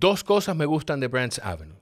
Dos cosas me gustan de Brands Avenue.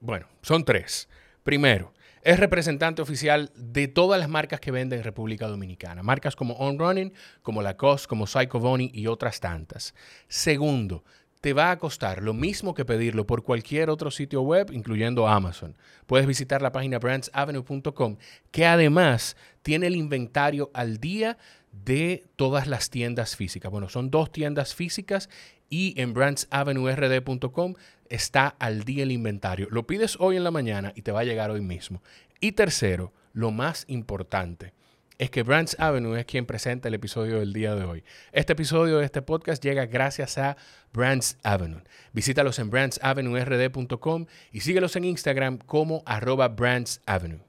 Bueno, son tres. Primero, es representante oficial de todas las marcas que venden en República Dominicana. Marcas como On Running, como Lacoste, como Psycho Bonnie y otras tantas. Segundo, te va a costar lo mismo que pedirlo por cualquier otro sitio web, incluyendo Amazon. Puedes visitar la página brandsavenue.com, que además tiene el inventario al día de todas las tiendas físicas. Bueno, son dos tiendas físicas y en brandsavenuerd.com está al día el inventario. Lo pides hoy en la mañana y te va a llegar hoy mismo. Y tercero, lo más importante, es que Brands Avenue es quien presenta el episodio del día de hoy. Este episodio de este podcast llega gracias a Brands Avenue. Visítalos en brandsavenuerd.com y síguelos en Instagram como arroba Brands Avenue.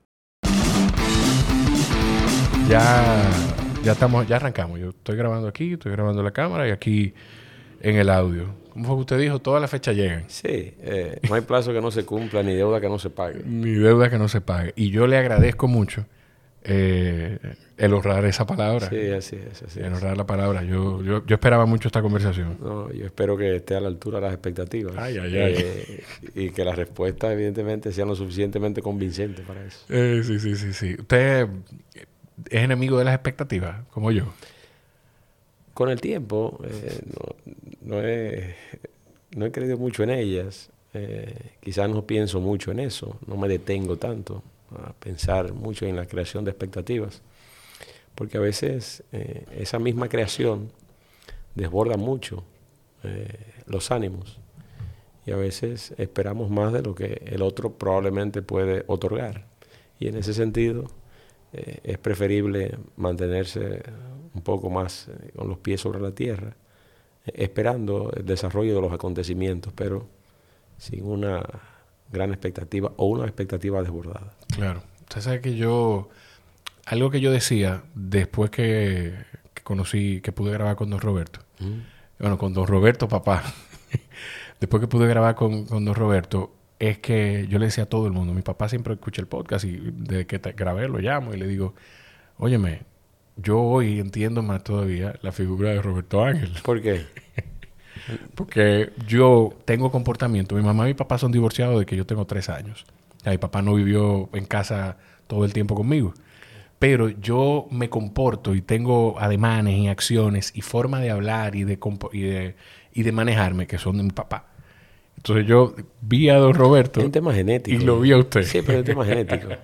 Ya, ya, estamos, ya arrancamos. Yo estoy grabando aquí, estoy grabando la cámara y aquí en el audio. ¿Cómo fue que usted dijo? Todas las fechas llegan. Sí, eh, no hay plazo que no se cumpla, ni deuda que no se pague. Ni deuda que no se pague. Y yo le agradezco mucho eh, el honrar esa palabra. Sí, así es. Así el honrar la palabra. Yo, yo, yo, esperaba mucho esta conversación. No, yo espero que esté a la altura de las expectativas. Ay, ay, ay. Eh, y que las respuestas, evidentemente, sean lo suficientemente convincentes para eso. Eh, sí, sí, sí, sí. ¿Usted es enemigo de las expectativas, como yo? Con el tiempo, no, he, no he creído mucho en ellas. quizás no pienso mucho en eso. No me detengo tanto a pensar mucho en la creación de expectativas, porque a veces eh, esa misma creación desborda mucho eh, los ánimos y a veces esperamos más de lo que el otro probablemente puede otorgar. Y en ese sentido eh, es preferible mantenerse un poco más con los pies sobre la tierra, esperando el desarrollo de los acontecimientos, pero sin una gran expectativa o una expectativa desbordada. Claro. Usted sabe que yo, algo que yo decía después que, conocí, que pude grabar con don Roberto, bueno, con don Roberto, papá, después que pude grabar con, don Roberto, es que yo le decía a todo el mundo, mi papá siempre escucha el podcast y desde que grabé lo llamo y le digo, óyeme, yo hoy entiendo más todavía la figura de Roberto Ángel. ¿Por qué? Porque yo tengo comportamiento. Mi mamá y mi papá son divorciados de que yo tengo tres años. mi papá no vivió en casa todo el tiempo conmigo. Pero yo me comporto y tengo ademanes y acciones y forma de hablar y de, y de, y de manejarme que son de mi papá. Entonces yo vi a don Roberto. Es un tema genético. Y lo vi a usted. Sí, pero es un tema genético.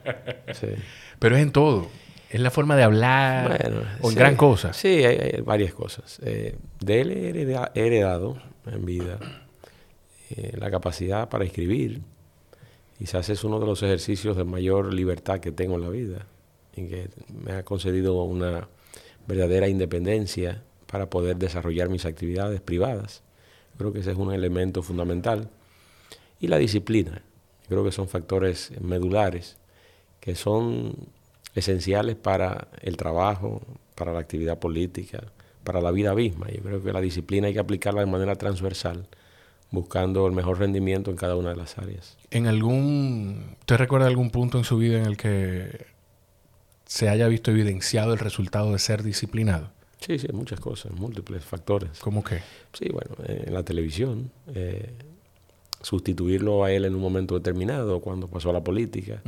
Pero es en todo. Es la forma de hablar o en gran cosa. Sí, hay, varias cosas. Eh, de él he heredado en vida eh, la capacidad para escribir. Quizás es uno de los ejercicios de mayor libertad que tengo en la vida, en que me ha concedido una verdadera independencia para poder desarrollar mis actividades privadas. Creo que ese es un elemento fundamental. Y la disciplina. Creo que son factores medulares que son esenciales para el trabajo, para la actividad política, para la vida misma. Yo creo que la disciplina hay que aplicarla de manera transversal, buscando el mejor rendimiento en cada una de las áreas. ¿En algún, te recuerda algún punto en su vida en el que se haya visto evidenciado el resultado de ser disciplinado? Sí, sí, muchas cosas, múltiples factores. ¿Cómo qué? Sí, bueno, en la televisión, eh, sustituirlo a él en un momento determinado, cuando pasó a la política,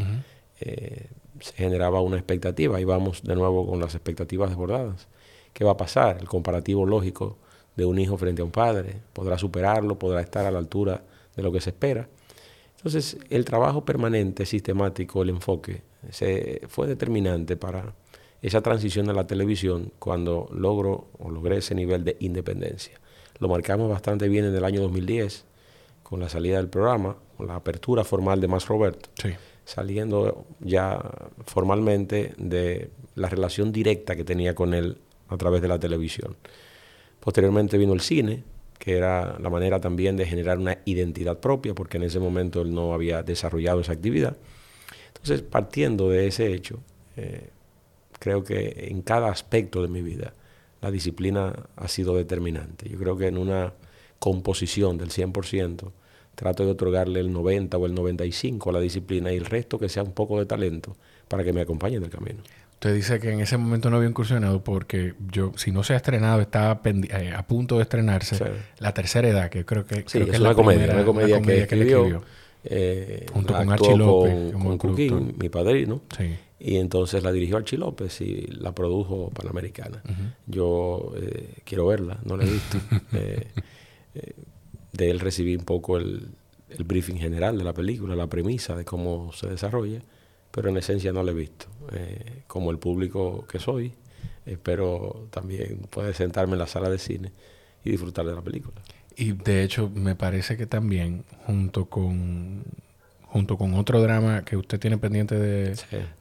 se generaba una expectativa y vamos de nuevo con las expectativas desbordadas. ¿Qué va a pasar? El comparativo lógico de un hijo frente a un padre. ¿Podrá superarlo? ¿Podrá estar a la altura de lo que se espera? Entonces, el trabajo permanente, sistemático, el enfoque, se, fue determinante para esa transición a la televisión cuando logro o logré ese nivel de independencia. Lo marcamos bastante bien en el año 2010 con la salida del programa, con la apertura formal de Más Roberto. Sí saliendo ya formalmente de la relación directa que tenía con él a través de la televisión. Posteriormente vino el cine, que era la manera también de generar una identidad propia, porque en ese momento él no había desarrollado esa actividad. Entonces, partiendo de ese hecho, eh, creo que en cada aspecto de mi vida la disciplina ha sido determinante. Yo creo que en una composición del 100%, trato de otorgarle el 90 o el 95 a la disciplina y el resto que sea un poco de talento para que me acompañe en el camino. Usted dice que en ese momento no había incursionado porque yo, si no se ha estrenado, estaba eh, a punto de estrenarse La Tercera Edad, que creo que, sí, es, una, comedia, una, comedia, que, escribió, eh, junto con Archie López, con, con mi padrino. Sí. Y entonces la dirigió Archie López y la produjo Panamericana. Yo eh, quiero verla, no la he visto. de él recibí un poco el, el briefing general de la película, la premisa de cómo se desarrolla pero en esencia no lo he visto. Eh, como el público que soy, espero también poder sentarme en la sala de cine y disfrutar de la película. Y de hecho me parece que también junto con junto con otro drama que usted tiene pendiente de,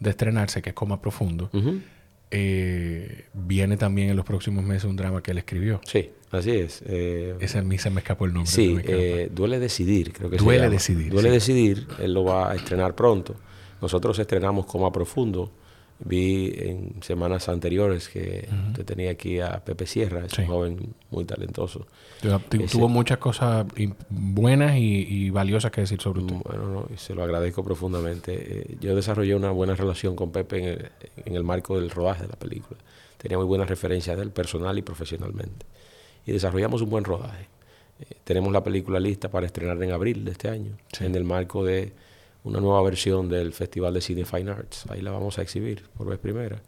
estrenarse, que es Coma Profundo, eh, viene también en los próximos meses un drama que él escribió. Sí, así es. Eh, Ese a mí se me escapó el nombre. Sí, Duele Decidir, creo que Duele Decidir. Duele Decidir, él lo va a estrenar pronto. Nosotros estrenamos Coma Profundo. Vi en semanas anteriores que usted tenía aquí a Pepe Sierra, es un joven muy talentoso. Tuvo muchas cosas buenas y, valiosas que decir sobre usted. Bueno, no, y se lo agradezco profundamente. Eh, yo desarrollé una buena relación con Pepe en el, marco del rodaje de la película. Tenía muy buenas referencias de él personal y profesionalmente. Y desarrollamos un buen rodaje. Eh, tenemos la película lista para estrenar en abril de este año, en el marco de una nueva versión del Festival de Cine Fine Arts. Ahí la vamos a exhibir por vez primera,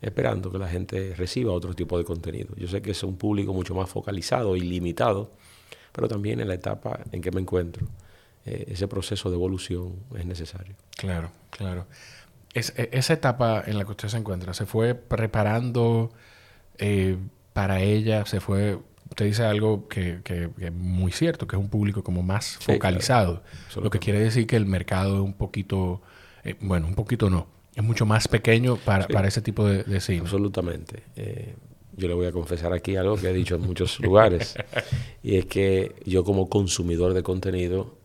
esperando que la gente reciba otro tipo de contenido. Yo sé que es un público mucho más focalizado y limitado, pero también en la etapa en que me encuentro, eh, ese proceso de evolución es necesario. Claro, claro. E, esa etapa en la que usted se encuentra, ¿se fue preparando eh, para ella? ¿Se fue usted dice algo que, es muy cierto, que es un público como más focalizado. Lo que quiere decir que el mercado es un poquito, eh, bueno, un poquito no, es mucho más pequeño para, ese tipo de, cine. Absolutamente. Eh, yo le voy a confesar aquí algo que he dicho en muchos lugares, y es que yo como consumidor de contenido,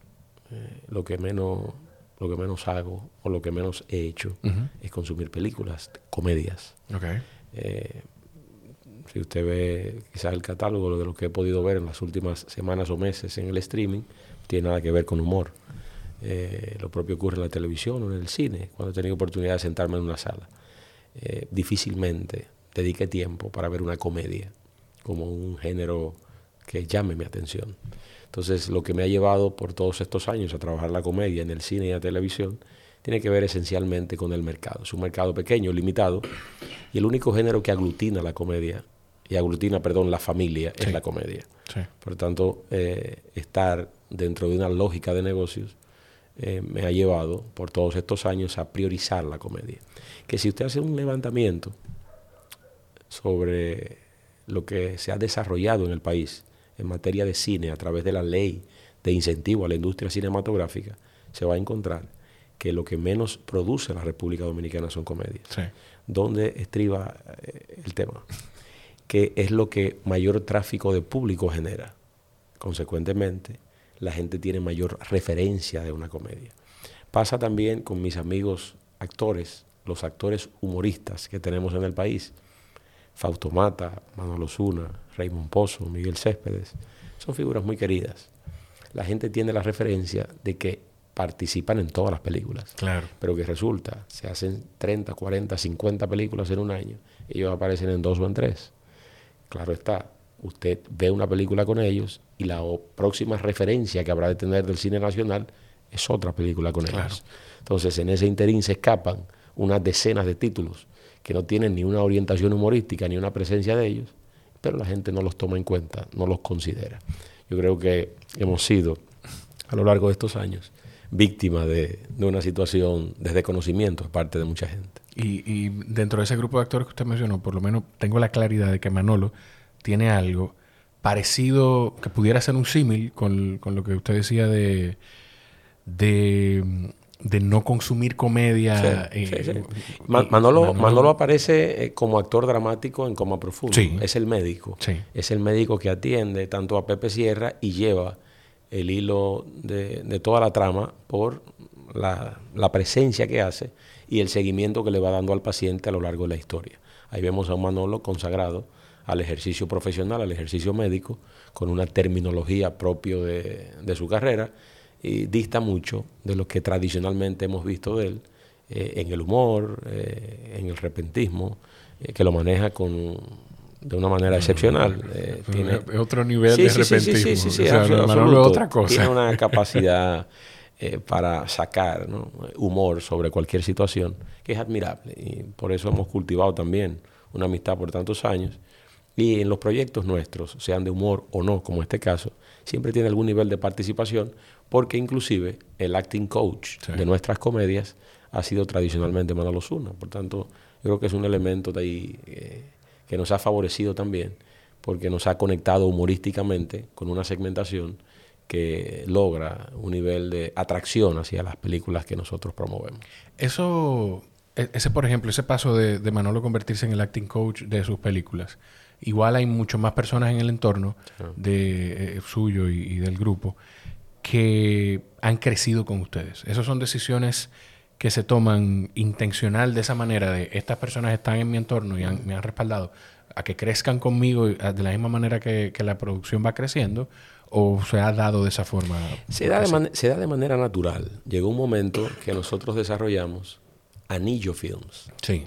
eh, lo que menos lo que menos hago o lo que menos he hecho es consumir películas, comedias. Okay. Si usted ve quizás el catálogo de lo que he podido ver en las últimas semanas o meses en el streaming, tiene nada que ver con humor. Eh, lo propio ocurre en la televisión o en el cine, cuando he tenido oportunidad de sentarme en una sala. Eh, difícilmente dedique tiempo para ver una comedia como un género que llame mi atención. Entonces, lo que me ha llevado por todos estos años a trabajar la comedia en el cine y la televisión tiene que ver esencialmente con el mercado. Es un mercado pequeño, limitado, y el único género que aglutina la comedia y aglutina, perdón, la familia es la comedia. Por lo tanto, eh, estar dentro de una lógica de negocios eh, me ha llevado por todos estos años a priorizar la comedia. Que si usted hace un levantamiento sobre lo que se ha desarrollado en el país en materia de cine a través de la ley de incentivo a la industria cinematográfica, se va a encontrar que lo que menos produce la República Dominicana son comedias. ¿Dónde estriba eh, el tema? Que es lo que mayor tráfico de público genera. Consecuentemente, la gente tiene mayor referencia de una comedia. Pasa también con mis amigos actores, los actores humoristas que tenemos en el país. Fausto Mata, Manolo Zuna, Raymond Pozo, Miguel Céspedes. Son figuras muy queridas. La gente tiene la referencia de que participan en todas las películas. Claro. Pero que resulta, se hacen 30, 40, 50 películas en un año, ellos aparecen en dos o en tres. Claro está, usted ve una película con ellos y la próxima referencia que habrá de tener del cine nacional es otra película con ellos. Entonces, en ese interín se escapan unas decenas de títulos que no tienen ni una orientación humorística ni una presencia de ellos, pero la gente no los toma en cuenta, no los considera. Yo creo que hemos sido, a lo largo de estos años, víctimas de, una situación de desconocimiento de parte de mucha gente. Y, dentro de ese grupo de actores que usted mencionó, por lo menos tengo la claridad de que Manolo tiene algo parecido, que pudiera ser un símil con, lo que usted decía de, de, no consumir comedia. Eh, Manolo, Manolo, aparece eh, como actor dramático en Coma Profundo. Es el médico. Es el médico que atiende tanto a Pepe Sierra y lleva el hilo de, de toda la trama por la, la presencia que hace y el seguimiento que le va dando al paciente a lo largo de la historia. Ahí vemos a un Manolo consagrado al ejercicio profesional, al ejercicio médico, con una terminología propio de, su carrera y dista mucho de lo que tradicionalmente hemos visto de él eh, en el humor, eh, en el repentismo, eh, que lo maneja con de una manera excepcional. tiene otro nivel de repentismo. Sí, sí, sí, otra cosa. Tiene una capacidad para sacar humor sobre cualquier situación que es admirable. Y por eso hemos cultivado también una amistad por tantos años. Y en los proyectos nuestros, sean de humor o no, como este caso, siempre tiene algún nivel de participación, porque inclusive el acting coach de nuestras comedias ha sido tradicionalmente Manolo Zuna. Por tanto, yo creo que es un elemento de ahí eh, que nos ha favorecido también, porque nos ha conectado humorísticamente con una segmentación que logra un nivel de atracción hacia las películas que nosotros promovemos. Eso, e, ese por ejemplo, ese paso de, de Manolo convertirse en el acting coach de sus películas, igual hay mucho más personas en el entorno de eh, suyo y, del grupo que han crecido con ustedes. Esas son decisiones que se toman intencional de esa manera, de estas personas están en mi entorno y me han respaldado a que crezcan conmigo de la misma manera que, la producción va creciendo, o se ha dado de esa forma? Se da de, se da de manera natural. Llegó un momento que nosotros desarrollamos Anillo Films. Sí.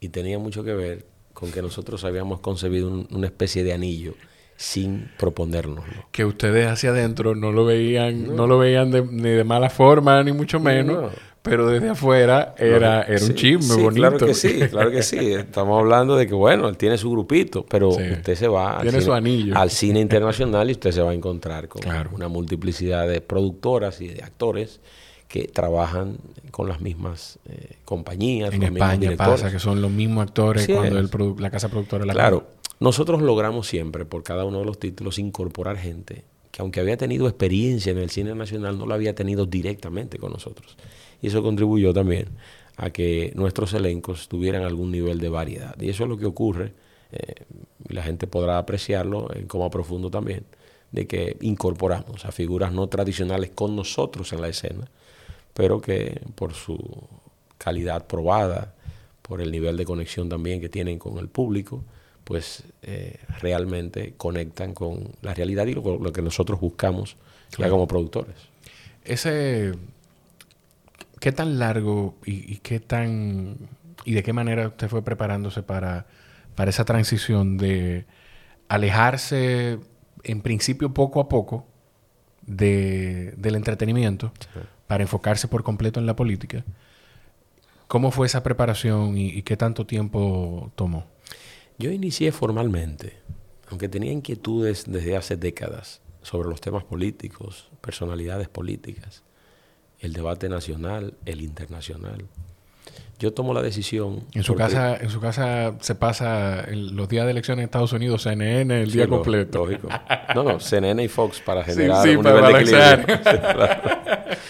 Y tenía mucho que ver con que nosotros habíamos concebido una especie de anillo sin proponernos. Que ustedes hacia adentro no lo veían, no, lo veían ni de mala forma, ni mucho menos. Pero desde afuera era, era un chisme bonito. Claro que sí, claro que sí. Estamos hablando de que, bueno, él tiene su grupito, pero usted se va al cine, al cine, internacional y usted se va a encontrar con una multiplicidad de productoras y de actores que trabajan con las mismas eh, compañías. En España pasa que son los mismos actores cuando la casa productora la Claro, nosotros logramos siempre, por cada uno de los títulos, incorporar gente que aunque había tenido experiencia en el cine nacional, no lo había tenido directamente con nosotros. Y eso contribuyó también a que nuestros elencos tuvieran algún nivel de variedad. Y eso es lo que ocurre, eh, y la gente podrá apreciarlo en coma profundo también, de que incorporamos a figuras no tradicionales con nosotros en la escena, pero que por su calidad probada, por el nivel de conexión también que tienen con el público, pues eh, realmente conectan con la realidad y lo, que nosotros buscamos ya como productores. Ese, ¿qué tan largo y, qué tan y de qué manera usted fue preparándose para, para esa transición de alejarse en principio poco a poco de, del entretenimiento para enfocarse por completo en la política. ¿Cómo fue esa preparación y, qué tanto tiempo tomó? Yo inicié formalmente, aunque tenía inquietudes desde hace décadas sobre los temas políticos, personalidades políticas, el debate nacional, el internacional. Yo tomo la decisión. En su casa, en su casa se pasa los días de elecciones en Estados Unidos, CNN el día completo. Lógico. No, no, CNN y Fox para generar un nivel de equilibrio.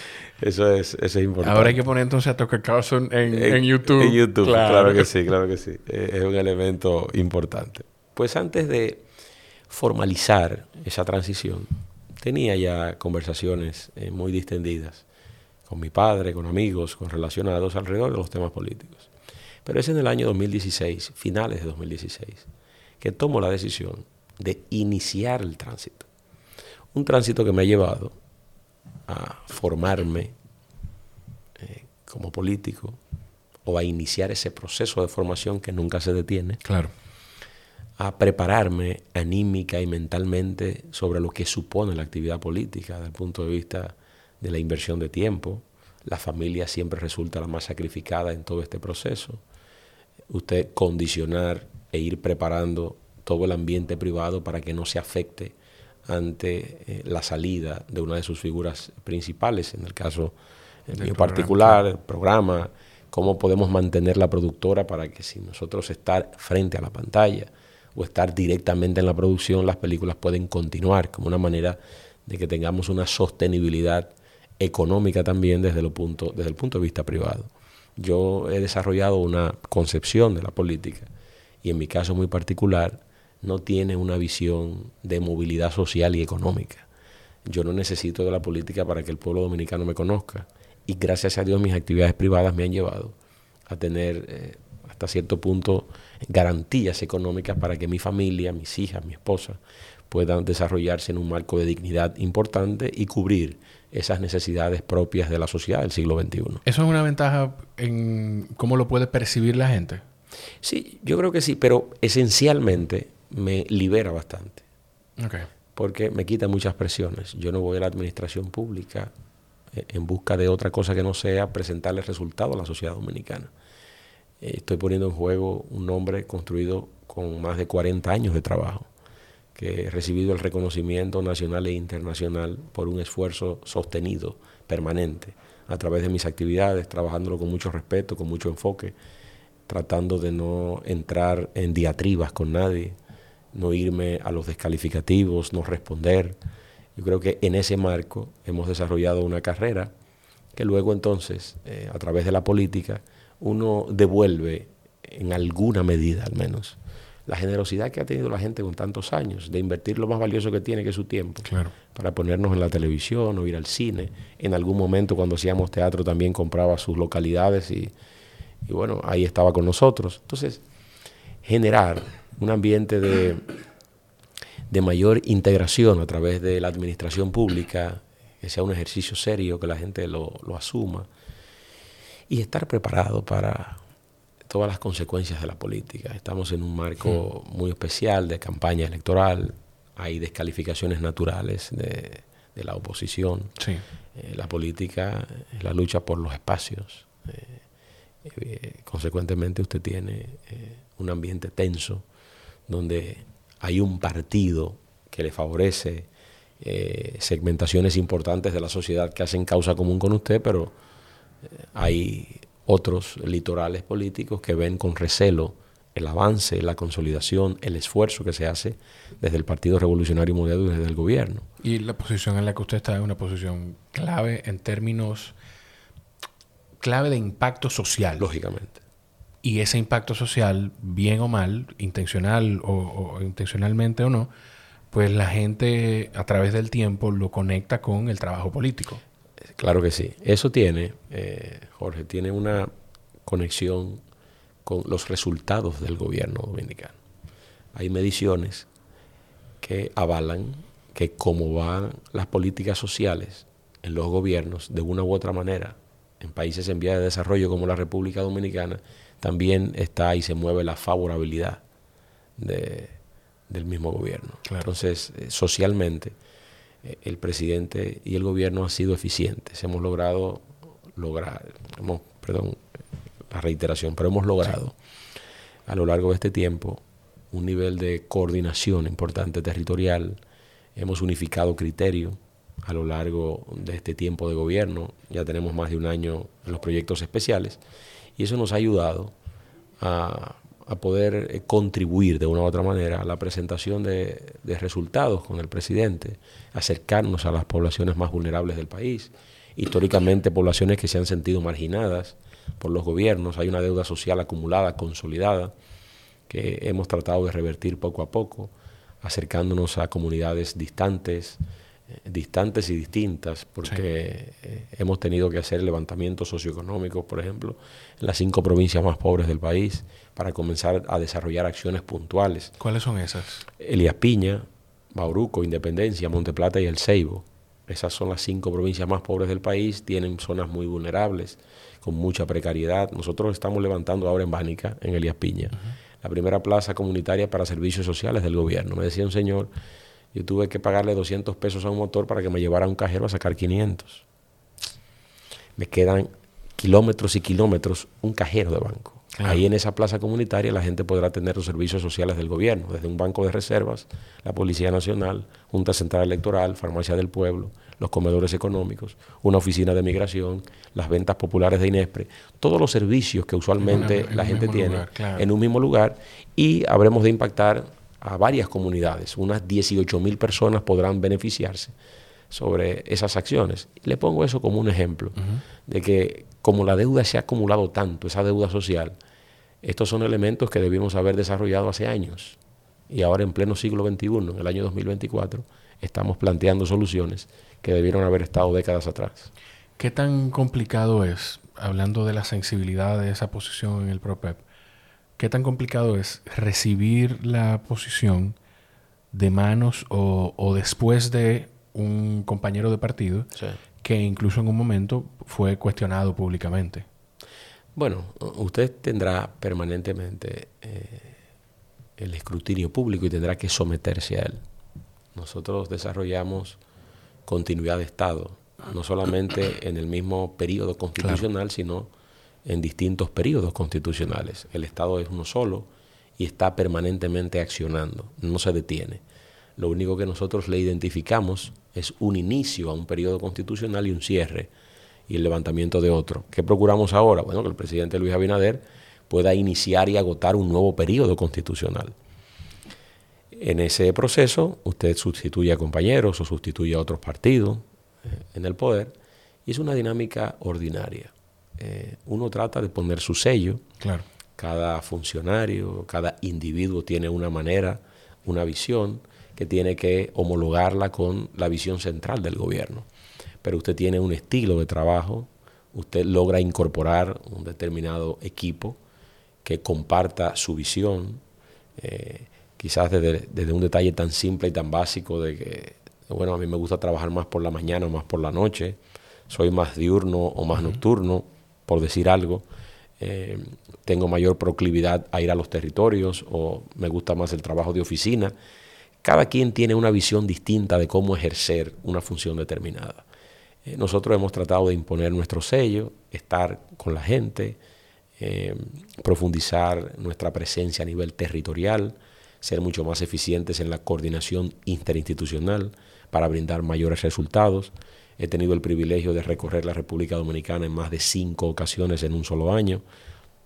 Eso es, eso es importante. Ahora hay que poner entonces a Tucker Carlson en, YouTube. En YouTube, claro. que sí, claro que sí. Eh, es un elemento importante. Pues antes de formalizar esa transición, tenía ya conversaciones eh, muy distendidas con mi padre, con amigos, con relacionados alrededor de los temas políticos. Pero es en el año 2016, finales de 2016, que tomo la decisión de iniciar el tránsito. Un tránsito que me ha llevado a formarme eh, como político o a iniciar ese proceso de formación que nunca se detiene. Claro. A prepararme anímica y mentalmente sobre lo que supone la actividad política desde el punto de vista de la inversión de tiempo. La familia siempre resulta la más sacrificada en todo este proceso. Usted condicionar e ir preparando todo el ambiente privado para que no se afecte ante eh, la salida de una de sus figuras principales, en el caso en particular, el programa, cómo podemos mantener la productora para que si nosotros estar frente a la pantalla o estar directamente en la producción, las películas pueden continuar como una manera de que tengamos una sostenibilidad económica también desde, lo punto, desde el punto de vista privado. Yo he desarrollado una concepción de la política y en mi caso muy particular no tiene una visión de movilidad social y económica. Yo no necesito de la política para que el pueblo dominicano me conozca. Y gracias a Dios mis actividades privadas me han llevado a tener eh, hasta cierto punto garantías económicas para que mi familia, mis hijas, mi esposa puedan desarrollarse en un marco de dignidad importante y cubrir esas necesidades propias de la sociedad del siglo XXI. ¿Eso es una ventaja en cómo lo puede percibir la gente? Sí, yo creo que sí, pero esencialmente me libera bastante. Porque me quita muchas presiones. Yo no voy a la administración pública eh, en busca de otra cosa que no sea presentarle resultados a la sociedad dominicana. Eh, estoy poniendo en juego un nombre construido con más de 40 años de trabajo, que he recibido el reconocimiento nacional e internacional por un esfuerzo sostenido, permanente, a través de mis actividades, trabajándolo con mucho respeto, con mucho enfoque, tratando de no entrar en diatribas con nadie, no irme a los descalificativos, no responder. Yo creo que en ese marco hemos desarrollado una carrera que luego entonces, eh, a través de la política, uno devuelve en alguna medida al menos la generosidad que ha tenido la gente con tantos años, de invertir lo más valioso que tiene, que es su tiempo, para ponernos en la televisión o ir al cine. En algún momento cuando hacíamos teatro también compraba sus localidades y, y bueno, ahí estaba con nosotros. Entonces, generar un ambiente de, de mayor integración a través de la administración pública, que sea un ejercicio serio, que la gente lo, lo asuma, y estar preparado para todas las consecuencias de la política. Estamos en un marco muy especial de campaña electoral, hay descalificaciones naturales de, de la oposición. Sí. Eh, la política es la lucha por los espacios. Eh, eh, consecuentemente usted tiene un ambiente tenso donde hay un partido que le favorece segmentaciones importantes de la sociedad que hacen causa común con usted, pero hay otros litorales políticos que ven con recelo el avance, la consolidación, el esfuerzo que se hace desde el Partido Revolucionario Moderno y desde el gobierno. Y la posición en la que usted está es una posición clave en términos clave de impacto social. Lógicamente. Y ese impacto social, bien o mal, intencional o, o intencionalmente o no, pues la gente a través del tiempo lo conecta con el trabajo político. Claro que sí. Eso tiene, eh, Jorge, tiene una conexión con los resultados del gobierno dominicano. Hay mediciones que avalan que como van las políticas sociales en los gobiernos, de una u otra manera, en países en vía de desarrollo como la República Dominicana, también está y se mueve la favorabilidad del mismo gobierno. Entonces, eh, socialmente, el presidente y el gobierno han sido eficientes. Hemos logrado lograr, hemos, perdón, la reiteración, pero hemos logrado a lo largo de este tiempo un nivel de coordinación importante territorial. Hemos unificado criterios a lo largo de este tiempo de gobierno. Ya tenemos más de un año en los proyectos especiales y eso nos ha ayudado a a poder eh, contribuir de una u otra manera a la presentación de, resultados con el presidente, acercarnos a las poblaciones más vulnerables del país, históricamente poblaciones que se han sentido marginadas por los gobiernos, hay una deuda social acumulada, consolidada, que hemos tratado de revertir poco a poco, acercándonos a comunidades distantes, distantes y distintas, porque eh, hemos tenido que hacer levantamientos socioeconómicos, por ejemplo, en las cinco provincias más pobres del país, para comenzar a desarrollar acciones puntuales. ¿Cuáles son esas? Elías Piña, Bauruco, Independencia, Monteplata y El Ceibo. Esas son las cinco provincias más pobres del país, tienen zonas muy vulnerables, con mucha precariedad. Nosotros estamos levantando ahora en Bánica, en Elías Piña, la primera plaza comunitaria para servicios sociales del gobierno. Me decía un señor yo tuve que pagarle 200 pesos a un motor para que me llevara a un cajero a sacar 500. Me quedan kilómetros y kilómetros un cajero de banco. Ahí en esa plaza comunitaria la gente podrá tener los servicios sociales del gobierno, desde un banco de reservas, la Policía Nacional, Junta Central Electoral, Farmacia del Pueblo, los comedores económicos, una oficina de migración, las ventas populares de INESPRE, todos los servicios que usualmente la gente tiene en un mismo lugar y habremos de impactar a varias comunidades. Unas 18 mil personas podrán beneficiarse sobre esas acciones. Le pongo eso como un ejemplo de que como la deuda se ha acumulado tanto, esa deuda social, estos son elementos que debimos haber desarrollado hace años. Y ahora en pleno siglo XXI, en el año 2024, estamos planteando soluciones que debieron haber estado décadas atrás. ¿Qué tan complicado es, hablando de la sensibilidad de esa posición en el PROPEP, ¿Qué tan complicado es recibir la posición de manos o, después de un compañero de partido que incluso en un momento fue cuestionado públicamente. Bueno, usted tendrá permanentemente eh, el escrutinio público y tendrá que someterse a él. Nosotros desarrollamos continuidad de Estado, no solamente en el mismo periodo constitucional, sino en distintos periodos constitucionales. El Estado es uno solo y está permanentemente accionando, no se detiene. Lo único que nosotros le identificamos es un inicio a un periodo constitucional y un cierre y el levantamiento de otro. ¿Qué procuramos ahora? Bueno, que el presidente Luis Abinader pueda iniciar y agotar un nuevo periodo constitucional. En ese proceso, usted sustituye a compañeros o sustituye a otros partidos eh, en el poder, y es una dinámica ordinaria. Eh, uno trata de poner su sello. Claro. Cada funcionario, cada individuo tiene una manera, una visión que tiene que homologarla con la visión central del gobierno. Pero usted tiene un estilo de trabajo, usted logra incorporar un determinado equipo que comparta su visión, eh, quizás desde, un detalle tan simple y tan básico de que, bueno, a mí me gusta trabajar más por la mañana o más por la noche, soy más diurno o más nocturno, por decir algo, eh, tengo mayor proclividad a ir a los territorios o me gusta más el trabajo de oficina. Cada quien tiene una visión distinta de cómo ejercer una función determinada. Eh, nosotros hemos tratado de imponer nuestro sello, estar con la gente, eh, profundizar nuestra presencia a nivel territorial, ser mucho más eficientes en la coordinación interinstitucional para brindar mayores resultados. He tenido el privilegio de recorrer la República Dominicana en más de cinco ocasiones en un solo año,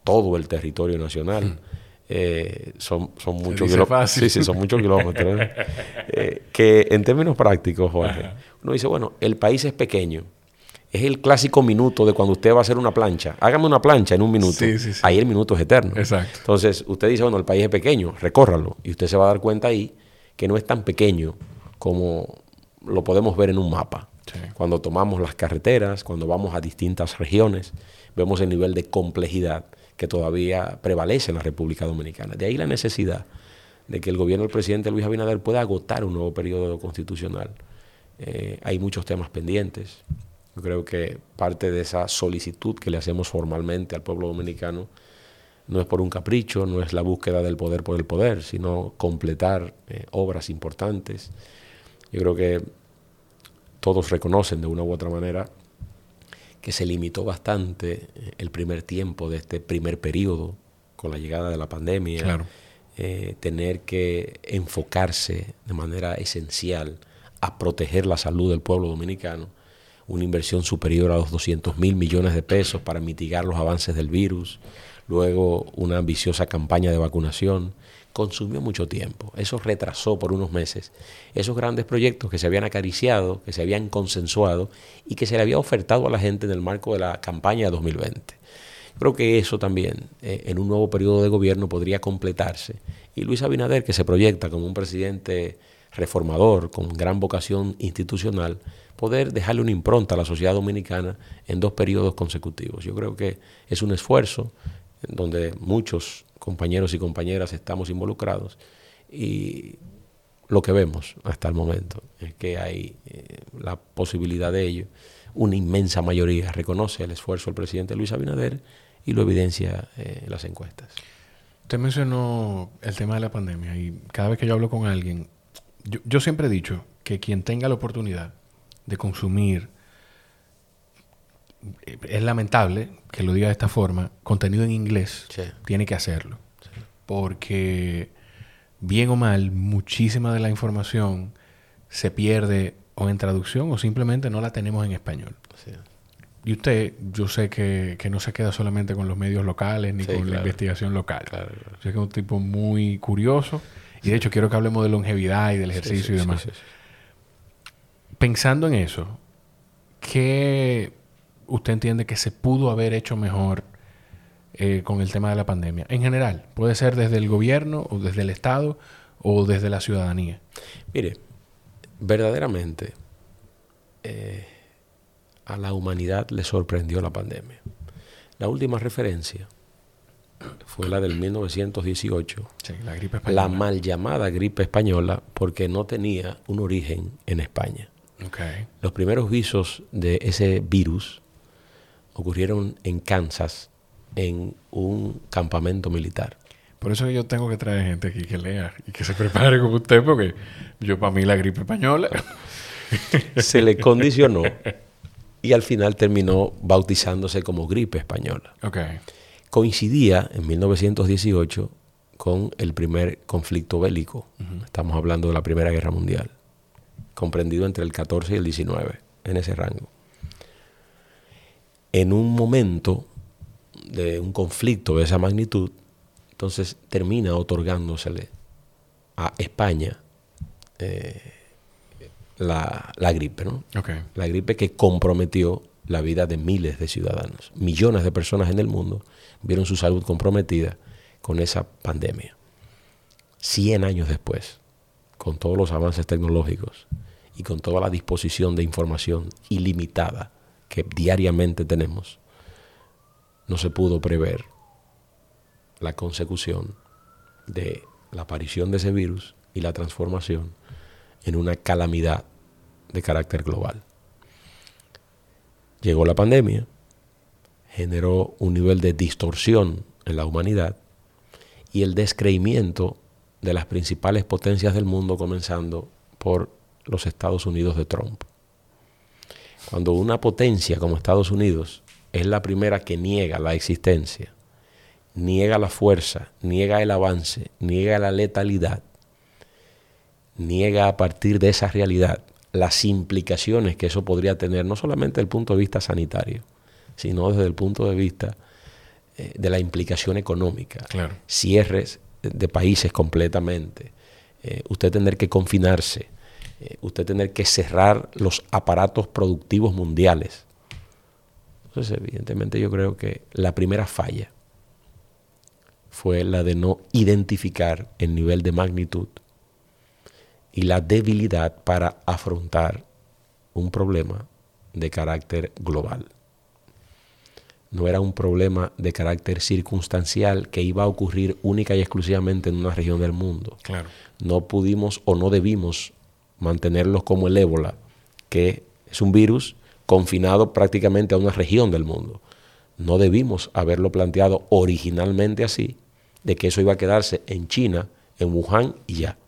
todo el territorio nacional. Hmm. Eh, son, son, muchos kilómetros. Sí, sí, son muchos kilómetros. Eh, que en términos prácticos, Jorge, uno dice, bueno, el país es pequeño, es el clásico minuto de cuando usted va a hacer una plancha. Hágame una plancha en un minuto. Ahí el minuto es eterno. Exacto. Entonces, usted dice, bueno, el país es pequeño, recórralo. Y usted se va a dar cuenta ahí que no es tan pequeño como lo podemos ver en un mapa. Cuando tomamos las carreteras, cuando vamos a distintas regiones, vemos el nivel de complejidad que todavía prevalece en la República Dominicana. De ahí la necesidad de que el gobierno del presidente Luis Abinader pueda agotar un nuevo periodo constitucional. Eh, hay muchos temas pendientes. Yo creo que parte de esa solicitud que le hacemos formalmente al pueblo dominicano no es por un capricho, no es la búsqueda del poder por el poder, sino completar eh, obras importantes. Yo creo que todos reconocen de una u otra manera que se limitó bastante eh, el primer tiempo de este primer periodo con la llegada de la pandemia. Eh, tener que enfocarse de manera esencial a proteger la salud del pueblo dominicano una inversión superior a los 200 mil millones de pesos para mitigar los avances del virus, luego una ambiciosa campaña de vacunación, consumió mucho tiempo. Eso retrasó por unos meses esos grandes proyectos que se habían acariciado, que se habían consensuado y que se le había ofertado a la gente en el marco de la campaña de 2020. Creo que eso también eh, en un nuevo periodo de gobierno podría completarse. Y Luis Abinader, que se proyecta como un presidente reformador, con gran vocación institucional, poder dejarle una impronta a la sociedad dominicana en dos periodos consecutivos. Yo creo que es un esfuerzo donde muchos compañeros y compañeras estamos involucrados y lo que vemos hasta el momento es que hay eh, la posibilidad de ello. Una inmensa mayoría reconoce el esfuerzo del presidente Luis Abinader y lo evidencia eh, en las encuestas. Usted mencionó el tema de la pandemia y cada vez que yo hablo con alguien, yo siempre he dicho que quien tenga la oportunidad de consumir, es lamentable que lo diga de esta forma, contenido en inglés, tiene que hacerlo. Porque, bien o mal, muchísima de la información se pierde o en traducción o simplemente no la tenemos en español. Y usted, yo sé que, no se queda solamente con los medios locales ni con la investigación local. Yo sé que es un tipo muy curioso. Y de hecho quiero que hablemos de longevidad y del ejercicio y demás pensando en eso, ¿qué usted entiende que se pudo haber hecho mejor eh, con el tema de la pandemia? En general, puede ser desde el gobierno o desde el Estado o desde la ciudadanía. Mire, verdaderamente eh, a la humanidad le sorprendió la pandemia. La última referencia fue la del 1918, Sí, la gripe la española. mal llamada gripe española, porque no tenía un origen en España. Ok. Los primeros visos de ese virus ocurrieron en Kansas, en un campamento militar. Por eso yo tengo que traer gente aquí que lea y que se prepare como usted, porque yo para mí la gripe española. Se le condicionó y al final terminó bautizándose como gripe española. ok. Coincidía en 1918 con el primer conflicto bélico. Estamos hablando de la Primera Guerra Mundial, comprendido entre el 14 y el 19, en ese rango. En un momento de un conflicto de esa magnitud, entonces termina otorgándosele a España eh, la, la gripe, ¿no? La gripe que comprometió la vida de miles de ciudadanos. Millones de personas en el mundo vieron su salud comprometida con esa pandemia. Cien años después, con todos los avances tecnológicos y con toda la disposición de información ilimitada que diariamente tenemos, no se pudo prever la consecución de la aparición de ese virus y la transformación en una calamidad de carácter global. Llegó la pandemia, generó un nivel de distorsión en la humanidad y el descreimiento de las principales potencias del mundo, comenzando por los Estados Unidos de Trump. Cuando una potencia como Estados Unidos es la primera que niega la existencia, niega la fuerza, niega el avance, niega la letalidad, niega a partir de esa realidad las implicaciones que eso podría tener, no solamente desde el punto de vista sanitario, sino desde el punto de vista eh, de la implicación económica. Claro. Cierres de países completamente, eh, usted tener que confinarse, eh, usted tener que cerrar los aparatos productivos mundiales. Entonces, evidentemente yo creo que la primera falla fue la de no identificar el nivel de magnitud y la debilidad para afrontar un problema de carácter global. No era un problema de carácter circunstancial que iba a ocurrir única y exclusivamente en una región del mundo. Claro. No pudimos o no debimos mantenerlos como el ébola, que es un virus confinado prácticamente a una región del mundo. No debimos haberlo planteado originalmente así, de que eso iba a quedarse en China, en Wuhan y ya.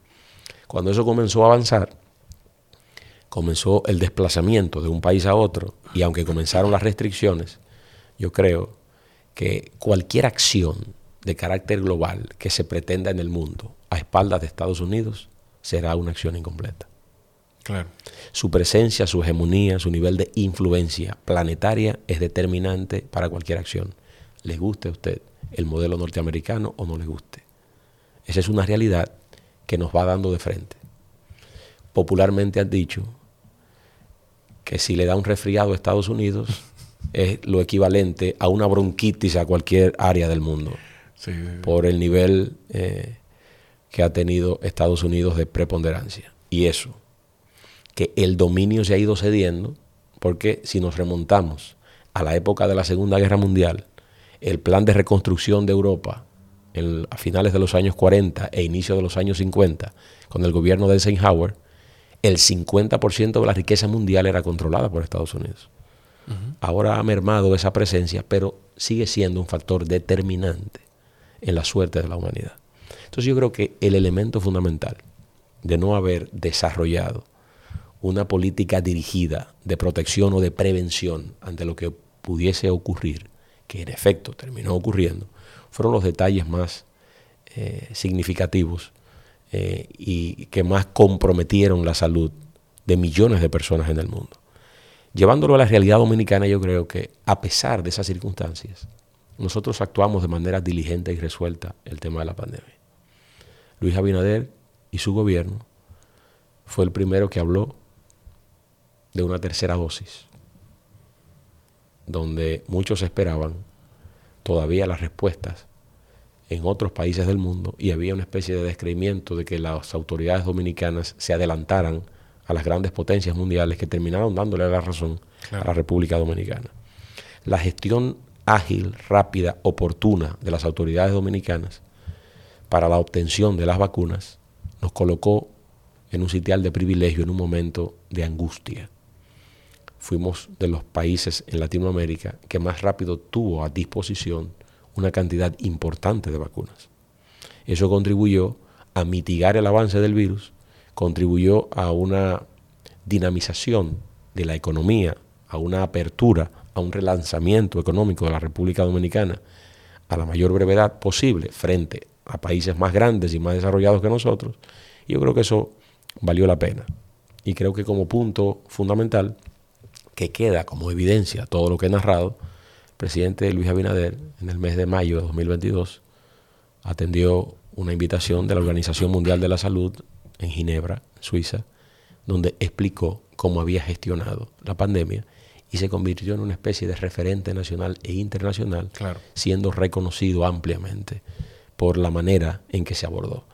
Cuando eso comenzó a avanzar, comenzó el desplazamiento de un país a otro y aunque comenzaron las restricciones, yo creo que cualquier acción de carácter global que se pretenda en el mundo a espaldas de Estados Unidos será una acción incompleta. Claro. Su presencia, su hegemonía, su nivel de influencia planetaria es determinante para cualquier acción. Le guste a usted el modelo norteamericano o no le guste. Esa es una realidad que nos va dando de frente. Popularmente han dicho que si le da un resfriado a Estados Unidos es lo equivalente a una bronquitis a cualquier área del mundo Sí. por el nivel eh, que ha tenido Estados Unidos de preponderancia. Y eso, que el dominio se ha ido cediendo, porque si nos remontamos a la época de la Segunda Guerra Mundial, el plan de reconstrucción de Europa a finales de los años 40 e inicio de los años 50, con el gobierno de Eisenhower, el 50% de la riqueza mundial era controlada por Estados Unidos. Ahora ha mermado esa presencia, pero sigue siendo un factor determinante en la suerte de la humanidad. Entonces yo creo que el elemento fundamental de no haber desarrollado una política dirigida de protección o de prevención ante lo que pudiese ocurrir, que en efecto terminó ocurriendo, fueron los detalles más eh, significativos eh, y que más comprometieron la salud de millones de personas en el mundo. Llevándolo a la realidad dominicana, yo creo que a pesar de esas circunstancias, nosotros actuamos de manera diligente y resuelta el tema de la pandemia. Luis Abinader y su gobierno fue el primero que habló de una tercera dosis, donde muchos esperaban todavía las respuestas en otros países del mundo y había una especie de descreimiento de que las autoridades dominicanas se adelantaran a las grandes potencias mundiales que terminaron dándole la razón Claro. a la República Dominicana. La gestión ágil, rápida, oportuna de las autoridades dominicanas para la obtención de las vacunas nos colocó en un sitial de privilegio en un momento de angustia. Fuimos de los países en Latinoamérica que más rápido tuvo a disposición una cantidad importante de vacunas. Eso contribuyó a mitigar el avance del virus, contribuyó a una dinamización de la economía, a una apertura, a un relanzamiento económico de la República Dominicana a la mayor brevedad posible frente a países más grandes y más desarrollados que nosotros. Yo creo que eso valió la pena. Y creo que como punto fundamental, que queda como evidencia todo lo que he narrado, el presidente Luis Abinader en el mes de mayo de 2022 atendió una invitación de la Organización Mundial de la Salud en Ginebra, Suiza, donde explicó cómo había gestionado la pandemia y se convirtió en una especie de referente nacional e internacional, siendo reconocido ampliamente por la manera en que se abordó.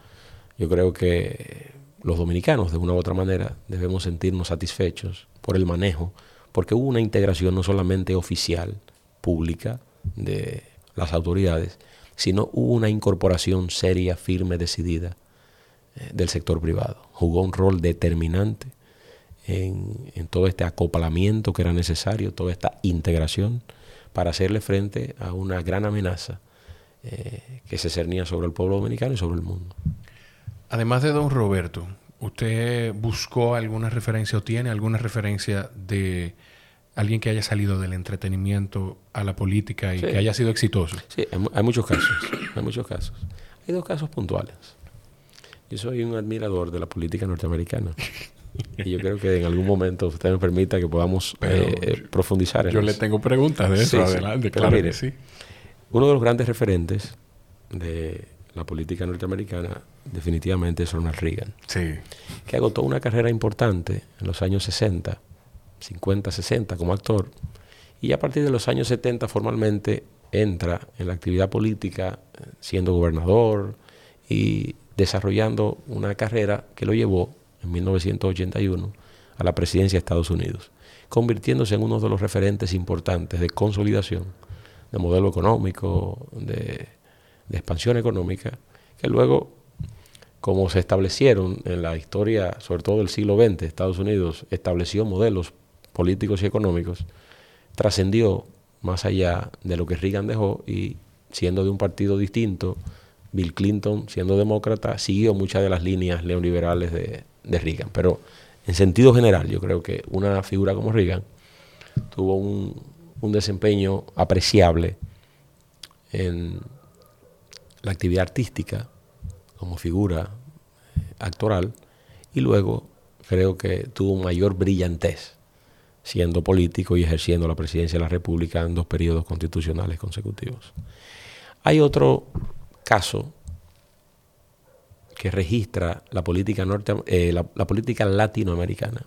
Yo creo que los dominicanos, de una u otra manera, debemos sentirnos satisfechos por el manejo, porque hubo una integración no solamente oficial, pública, de las autoridades, sino hubo una incorporación seria, firme, decidida eh, del sector privado. Jugó un rol determinante en, todo este acoplamiento que era necesario, toda esta integración para hacerle frente a una gran amenaza eh, que se cernía sobre el pueblo dominicano y sobre el mundo. Además de don Roberto, ¿usted buscó alguna referencia o tiene alguna referencia de alguien que haya salido del entretenimiento a la política y que haya sido exitoso? Sí, hay, muchos casos, hay muchos casos. Hay dos casos puntuales. Yo soy un admirador de la política norteamericana. Y yo creo que en algún momento usted me permita que podamos eh, profundizar en Yo le tengo preguntas de eso, adelante, claro que sí. Uno de los grandes referentes de la política norteamericana definitivamente es Ronald Reagan, sí. que agotó una carrera importante en los años 60, 50, 60 como actor, y a partir de los años 70 formalmente entra en la actividad política eh, siendo gobernador y desarrollando una carrera que lo llevó en 1981 a la presidencia de Estados Unidos, convirtiéndose en uno de los referentes importantes de consolidación de modelo económico, de, expansión económica, que luego, como se establecieron en la historia, sobre todo del siglo XX, Estados Unidos estableció modelos políticos y económicos, trascendió más allá de lo que Reagan dejó y siendo de un partido distinto, Bill Clinton, siendo demócrata, siguió muchas de las líneas neoliberales de, de Reagan. Pero en sentido general, yo creo que una figura como Reagan tuvo un, un desempeño apreciable en la actividad artística como figura actoral y luego creo que tuvo mayor brillantez siendo político y ejerciendo la presidencia de la República en dos periodos constitucionales consecutivos. Hay otro caso que registra la política, norte, eh, la, política latinoamericana.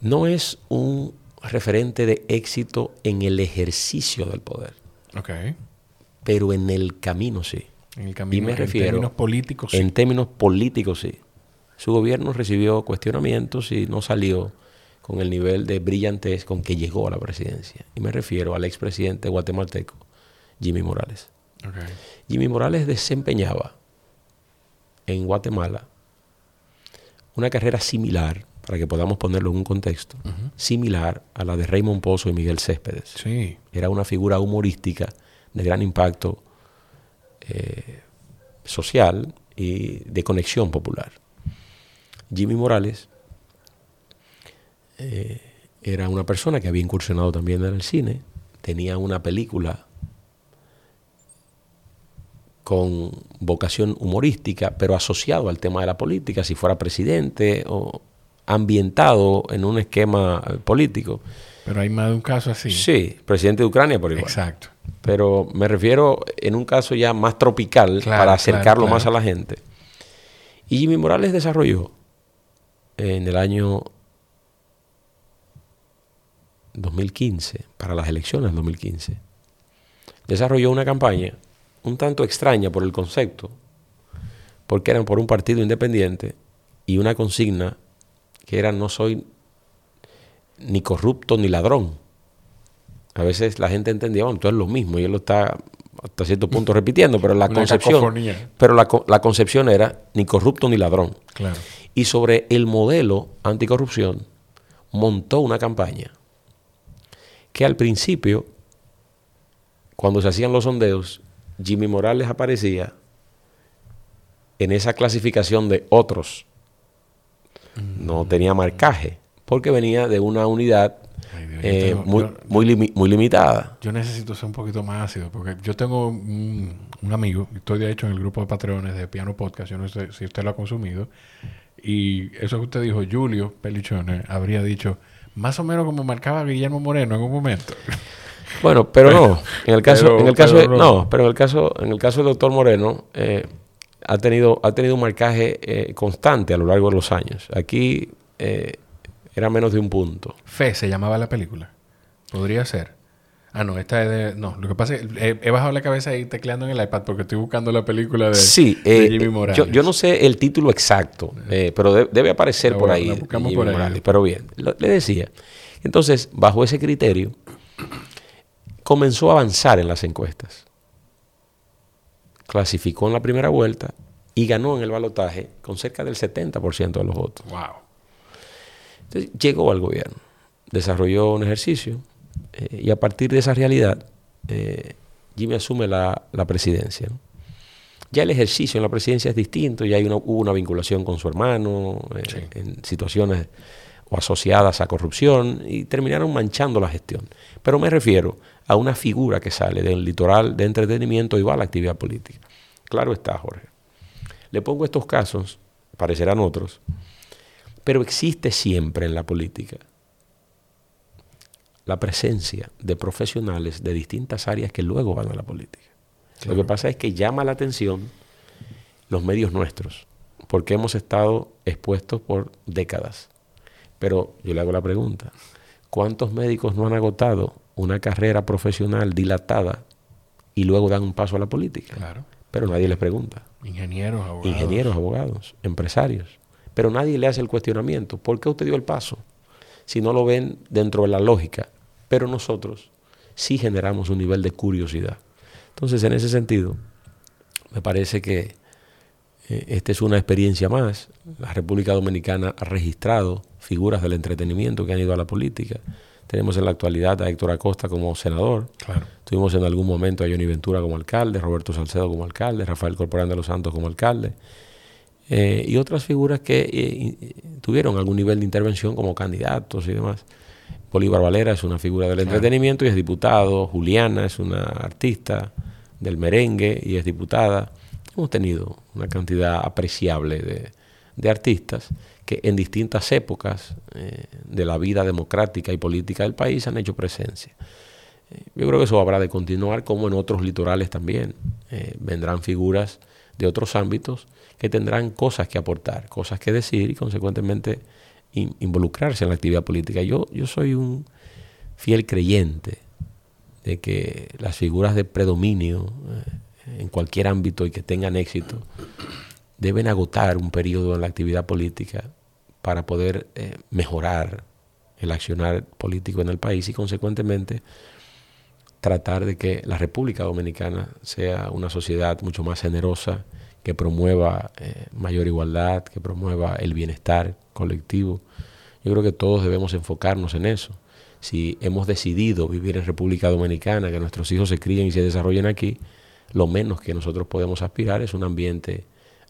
No es un referente de éxito en el ejercicio del poder. Okay. Pero en el camino sí. En el camino, me refiero, en términos políticos sí. En términos políticos sí. Su gobierno recibió cuestionamientos y no salió con el nivel de brillantez con que llegó a la presidencia. Y me refiero al expresidente guatemalteco, Jimmy Morales. Okay. Jimmy Morales desempeñaba en Guatemala una carrera similar para que podamos ponerlo en un contexto, similar a la de Raymond Pozo y Miguel Céspedes. Sí. Era una figura humorística de gran impacto eh, social y de conexión popular. Jimmy Morales eh, era una persona que había incursionado también en el cine, tenía una película con vocación humorística, pero asociado al tema de la política, si fuera presidente o ambientado en un esquema eh, político. Pero hay más de un caso así. Sí, presidente de Ucrania por igual. Exacto. Pero me refiero en un caso ya más tropical para acercarlo más a la gente. Y Jimmy Morales desarrolló en el año 2015, para las elecciones del 2015, desarrolló una campaña un tanto extraña por el concepto, porque eran por un partido independiente y una consigna que era no soy ni corrupto ni ladrón. A veces la gente entendía, bueno, tú es lo mismo y él lo está hasta cierto punto repitiendo, pero la concepción pero la, la, concepción era ni corrupto ni ladrón. Claro. Y sobre el modelo anticorrupción montó una campaña que al principio cuando se hacían los sondeos Jimmy Morales aparecía en esa clasificación de otros. No tenía marcaje porque venía de una unidad eh, muy, muy, limitada. Yo necesito ser un poquito más ácido, porque yo tengo un, amigo, estoy de hecho en el grupo de patreones de Piano Podcast, yo no sé si usted lo ha consumido, y eso que usted dijo, Julio Pelichone, habría dicho, más o menos como marcaba Guillermo Moreno en un momento. Bueno, pero, no. En el caso, en el caso no. pero en el caso, en el caso del doctor Moreno, eh, ha tenido, ha tenido un marcaje eh, constante a lo largo de los años. Aquí era menos de un punto. Fe se llamaba la película. Podría ser. Ah, no, esta es de. No, lo que pasa es que he, bajado la cabeza ahí tecleando en el iPad porque estoy buscando la película de, sí, eh, Jimmy Morales. Yo, no sé el título exacto, eh, pero debe aparecer por ahí. Jimmy por Morales, pero bien, le decía. Entonces, bajo ese criterio, comenzó a avanzar en las encuestas. Clasificó en la primera vuelta y ganó en el balotaje con cerca del 70% de los votos. ¡Wow! Llegó al gobierno, desarrolló un ejercicio eh, y a partir de esa realidad eh, Jimmy asume la, presidencia. Ya el ejercicio en la presidencia es distinto, ya hay una, hubo una vinculación con su hermano eh, en situaciones o asociadas a corrupción y terminaron manchando la gestión. Pero me refiero a una figura que sale del litoral de entretenimiento y va a la actividad política. Claro está, Jorge. Le pongo estos casos, parecerán otros, pero existe siempre en la política la presencia de profesionales de distintas áreas que luego van a la política. Lo que pasa es que llama la atención los medios nuestros, porque hemos estado expuestos por décadas. Pero yo le hago la pregunta, ¿cuántos médicos no han agotado una carrera profesional dilatada y luego dan un paso a la política? Claro. Pero nadie les pregunta. Ingenieros, abogados. Ingenieros, abogados, empresarios pero nadie le hace el cuestionamiento. ¿Por qué usted dio el paso? Si no lo ven dentro de la lógica. Pero nosotros sí generamos un nivel de curiosidad. Entonces, en ese sentido, me parece que eh, esta es una experiencia más. La República Dominicana ha registrado figuras del entretenimiento que han ido a la política. Tenemos en la actualidad a Héctor Acosta como senador. Claro. Tuvimos en algún momento a Johnny Ventura como alcalde, Roberto Salcedo como alcalde, Rafael Corporán de los Santos como alcalde. Eh, y otras figuras que eh, tuvieron algún nivel de intervención como candidatos y demás. Bolívar Valera es una figura del entretenimiento y es diputado. Juliana es una artista del merengue y es diputada. Hemos tenido una cantidad apreciable de, artistas que en distintas épocas eh, de la vida democrática y política del país han hecho presencia. yo creo que eso habrá de continuar como en otros litorales también. vendrán figuras de otros ámbitos que tendrán cosas que aportar, cosas que decir y consecuentemente involucrarse en la actividad política. Yo, yo soy un fiel creyente de que las figuras de predominio eh, en cualquier ámbito y que tengan éxito deben agotar un periodo en la actividad política para poder eh, mejorar el accionar político en el país y consecuentemente tratar de que la República Dominicana sea una sociedad mucho más generosa, que promueva eh, mayor igualdad, que promueva el bienestar colectivo. Yo creo que todos debemos enfocarnos en eso. Si hemos decidido vivir en República Dominicana, que nuestros hijos se críen y se desarrollen aquí, lo menos que nosotros podemos aspirar es un ambiente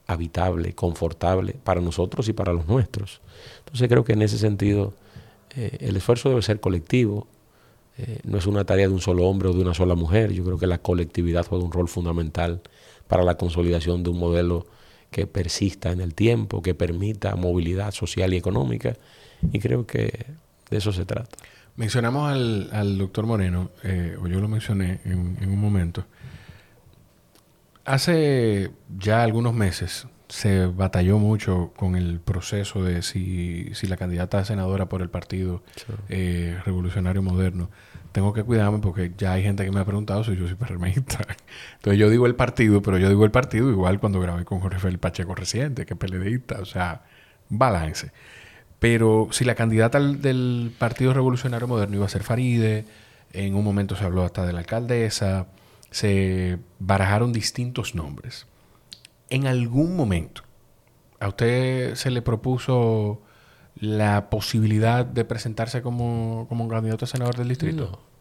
habitable, confortable para nosotros y para los nuestros. Entonces creo que en ese sentido eh, el esfuerzo debe ser colectivo, eh, no es una tarea de un solo hombre o de una sola mujer, yo creo que la colectividad juega un rol fundamental para la consolidación de un modelo que persista en el tiempo, que permita movilidad social y económica. Y creo que de eso se trata. Mencionamos al, doctor Moreno, eh, o yo lo mencioné en, un momento. Hace ya algunos meses se batalló mucho con el proceso de si, si la candidata a senadora por el Partido eh, Revolucionario Moderno tengo que cuidarme porque ya hay gente que me ha preguntado si yo soy PRMista. Entonces yo digo el partido, pero yo digo el partido igual cuando grabé con Jorge Félix Pacheco reciente, que es PLDista, o sea, balance. Pero si la candidata del Partido Revolucionario Moderno iba a ser Faride, en un momento se habló hasta de la alcaldesa, se barajaron distintos nombres. En algún momento, ¿a usted se le propuso la posibilidad de presentarse como, como un candidato a senador del distrito? No.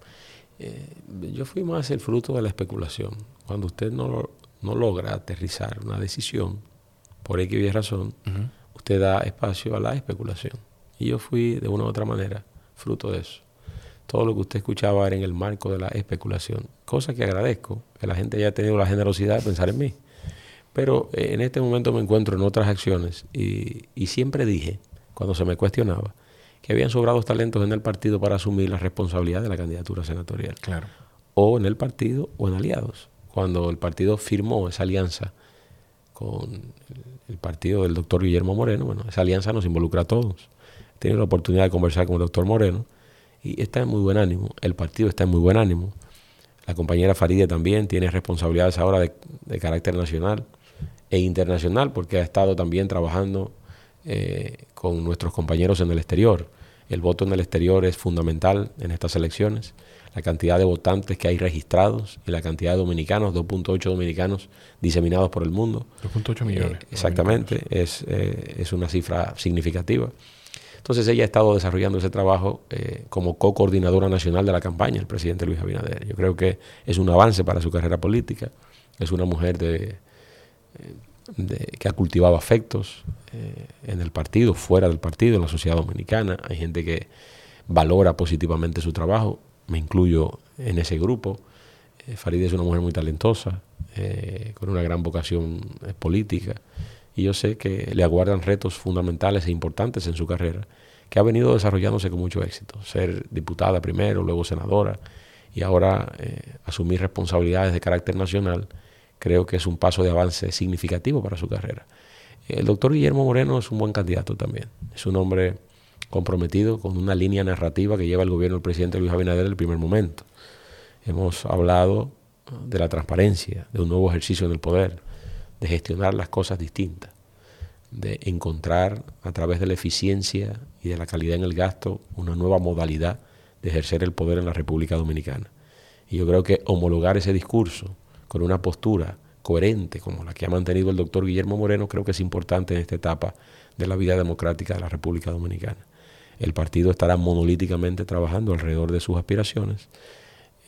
Eh, yo fui más el fruto de la especulación. Cuando usted no, no logra aterrizar una decisión, por X y razón, usted da espacio a la especulación. Y yo fui de una u otra manera fruto de eso. Todo lo que usted escuchaba era en el marco de la especulación, cosa que agradezco, que la gente haya tenido la generosidad de pensar en mí. Pero eh, en este momento me encuentro en otras acciones y, y siempre dije, cuando se me cuestionaba, que habían sobrados talentos en el partido para asumir la responsabilidad de la candidatura senatorial. Claro. O en el partido o en aliados. Cuando el partido firmó esa alianza con el partido del doctor Guillermo Moreno, bueno, esa alianza nos involucra a todos. He tenido la oportunidad de conversar con el doctor Moreno y está en muy buen ánimo. El partido está en muy buen ánimo. La compañera Faride también tiene responsabilidades ahora de, de carácter nacional e internacional porque ha estado también trabajando eh, con nuestros compañeros en el exterior. El voto en el exterior es fundamental en estas elecciones. La cantidad de votantes que hay registrados y la cantidad de dominicanos, 2.8 dominicanos diseminados por el mundo. 2.8 millones. Eh, exactamente, es, eh, es, una cifra significativa. Entonces ella ha estado desarrollando ese trabajo eh, como co-coordinadora nacional de la campaña, el presidente Luis Abinader. Yo creo que es un avance para su carrera política. Es una mujer de, que ha cultivado afectos eh, en el partido, fuera del partido, en la sociedad dominicana. Hay gente que valora positivamente su trabajo, me incluyo en ese grupo. Eh, Farideh es una mujer muy talentosa, eh, con una gran vocación política, y yo sé que le aguardan retos fundamentales e importantes en su carrera, que ha venido desarrollándose con mucho éxito. Ser diputada primero, luego senadora, y ahora asumir responsabilidades de carácter nacional creo que es un paso de avance significativo para su carrera. El doctor Guillermo Moreno es un buen candidato también. Es un hombre comprometido con una línea narrativa que lleva el gobierno del presidente Luis Abinader en el primer momento. Hemos hablado de la transparencia, de un nuevo ejercicio en el poder, de gestionar las cosas distintas, de encontrar a través de la eficiencia y de la calidad en el gasto una nueva modalidad de ejercer el poder en la República Dominicana. Y yo creo que homologar ese discurso con una postura coherente como la que ha mantenido el doctor Guillermo Moreno, creo que es importante en esta etapa de la vida democrática de la República Dominicana. El partido estará monolíticamente trabajando alrededor de sus aspiraciones.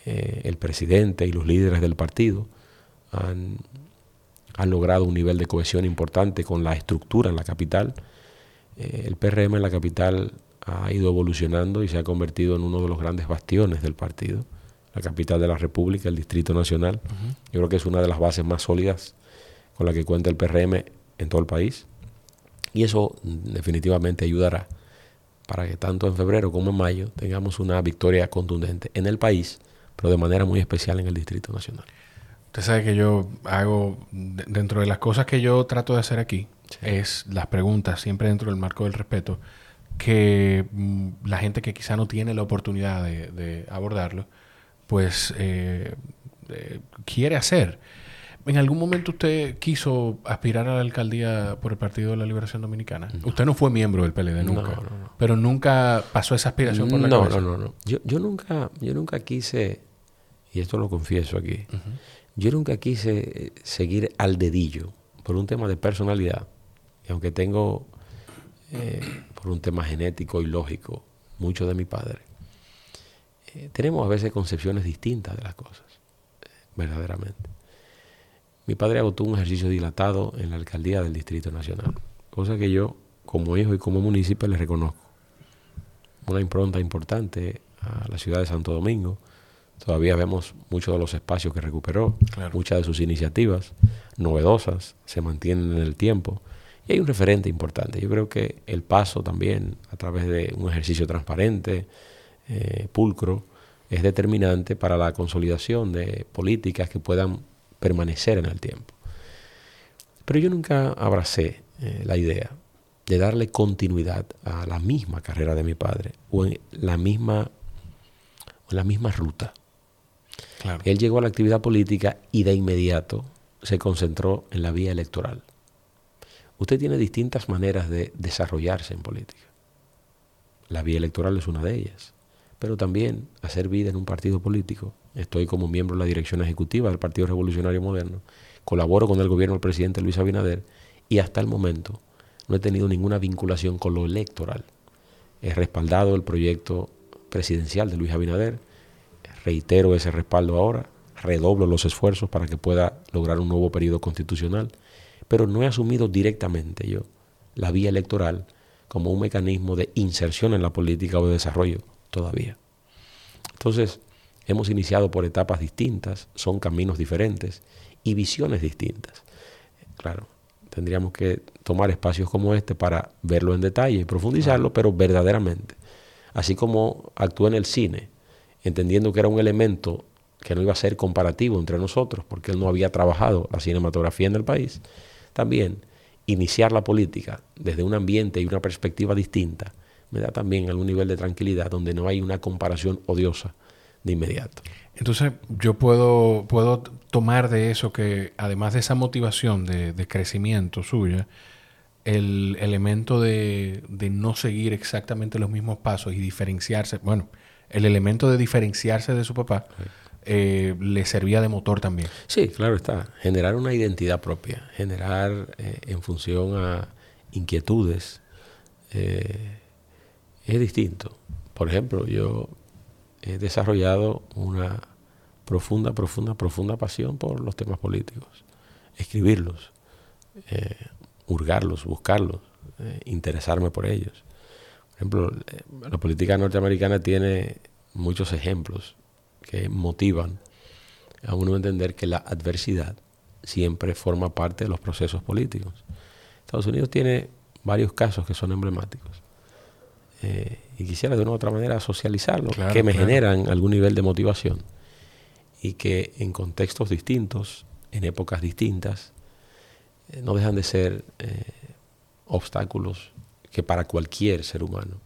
Eh, el presidente y los líderes del partido han, logrado un nivel de cohesión importante con la estructura en la capital. Eh, el PRM en la capital ha ido evolucionando y se ha convertido en uno de los grandes bastiones del partido la capital de la República, el Distrito Nacional. Yo creo que es una de las bases más sólidas con la que cuenta el PRM en todo el país. Y eso definitivamente ayudará para que tanto en febrero como en mayo tengamos una victoria contundente en el país, pero de manera muy especial en el Distrito Nacional. Usted sabe que yo hago, dentro de las cosas que yo trato de hacer aquí, es las preguntas, siempre dentro del marco del respeto, que mm, la gente que quizá no tiene la oportunidad de abordarlo, pues eh, eh, quiere hacer. ¿En algún momento usted quiso aspirar a la alcaldía por el Partido de la Liberación Dominicana? Usted no fue miembro del PLD nunca, pero nunca pasó esa aspiración por la no, cabeza. No, no, no. Yo, yo, nunca, yo nunca quise, y esto lo confieso aquí, yo nunca quise eh, seguir al dedillo por un tema de personalidad. Y aunque tengo, por un tema genético y lógico, mucho de mi padre, eh, tenemos a veces concepciones distintas de las cosas, eh, verdaderamente. Mi padre agotó un ejercicio dilatado en la alcaldía del Distrito Nacional, cosa que yo, como hijo y como municipio, le reconozco. Una impronta importante a la ciudad de Santo Domingo. Todavía vemos muchos de los espacios que recuperó, muchas de sus iniciativas novedosas se mantienen en el tiempo. Y hay un referente importante. Yo creo que el paso también a través de un ejercicio transparente, eh, pulcro es determinante para la consolidación de políticas que puedan permanecer en el tiempo. Pero yo nunca abracé eh, la idea de darle continuidad a la misma carrera de mi padre o en la misma, en la misma ruta. Él llegó a la actividad política y de inmediato se concentró en la vía electoral. Usted tiene distintas maneras de desarrollarse en política. La vía electoral es una de ellas pero también hacer vida en un partido político. Estoy como miembro de la dirección ejecutiva del Partido Revolucionario Moderno, colaboro con el gobierno del presidente Luis Abinader y hasta el momento no he tenido ninguna vinculación con lo electoral. He respaldado el proyecto presidencial de Luis Abinader, reitero ese respaldo ahora, redoblo los esfuerzos para que pueda lograr un nuevo periodo constitucional, pero no he asumido directamente yo la vía electoral como un mecanismo de inserción en la política o de desarrollo todavía. Entonces, hemos iniciado por etapas distintas, son caminos diferentes y visiones distintas. Claro, tendríamos que tomar espacios como este para verlo en detalle y profundizarlo, pero verdaderamente. Así como actué en el cine, entendiendo que era un elemento que no iba a ser comparativo entre nosotros, porque él no había trabajado la cinematografía en el país, también iniciar la política desde un ambiente y una perspectiva distinta me da también algún nivel de tranquilidad donde no hay una comparación odiosa de inmediato. Entonces, yo puedo, puedo tomar de eso que, además de esa motivación de, crecimiento suya, el elemento de, no seguir exactamente los mismos pasos y diferenciarse, bueno, el elemento de diferenciarse de su papá, eh, le servía de motor también. Sí, claro está. Generar una identidad propia, generar eh, en función a inquietudes, eh, es distinto. Por ejemplo, yo he desarrollado una profunda, profunda, profunda pasión por los temas políticos. Escribirlos, hurgarlos, buscarlos, interesarme por ellos. Por ejemplo, la política norteamericana tiene muchos ejemplos que motivan a uno a entender que la adversidad siempre forma parte de los procesos políticos. Estados Unidos tiene varios casos que son emblemáticos. Eh, y quisiera de una u otra manera socializarlo, que me generan algún nivel de motivación y que en contextos distintos, en épocas distintas, eh, no dejan de ser eh, obstáculos que para cualquier ser humano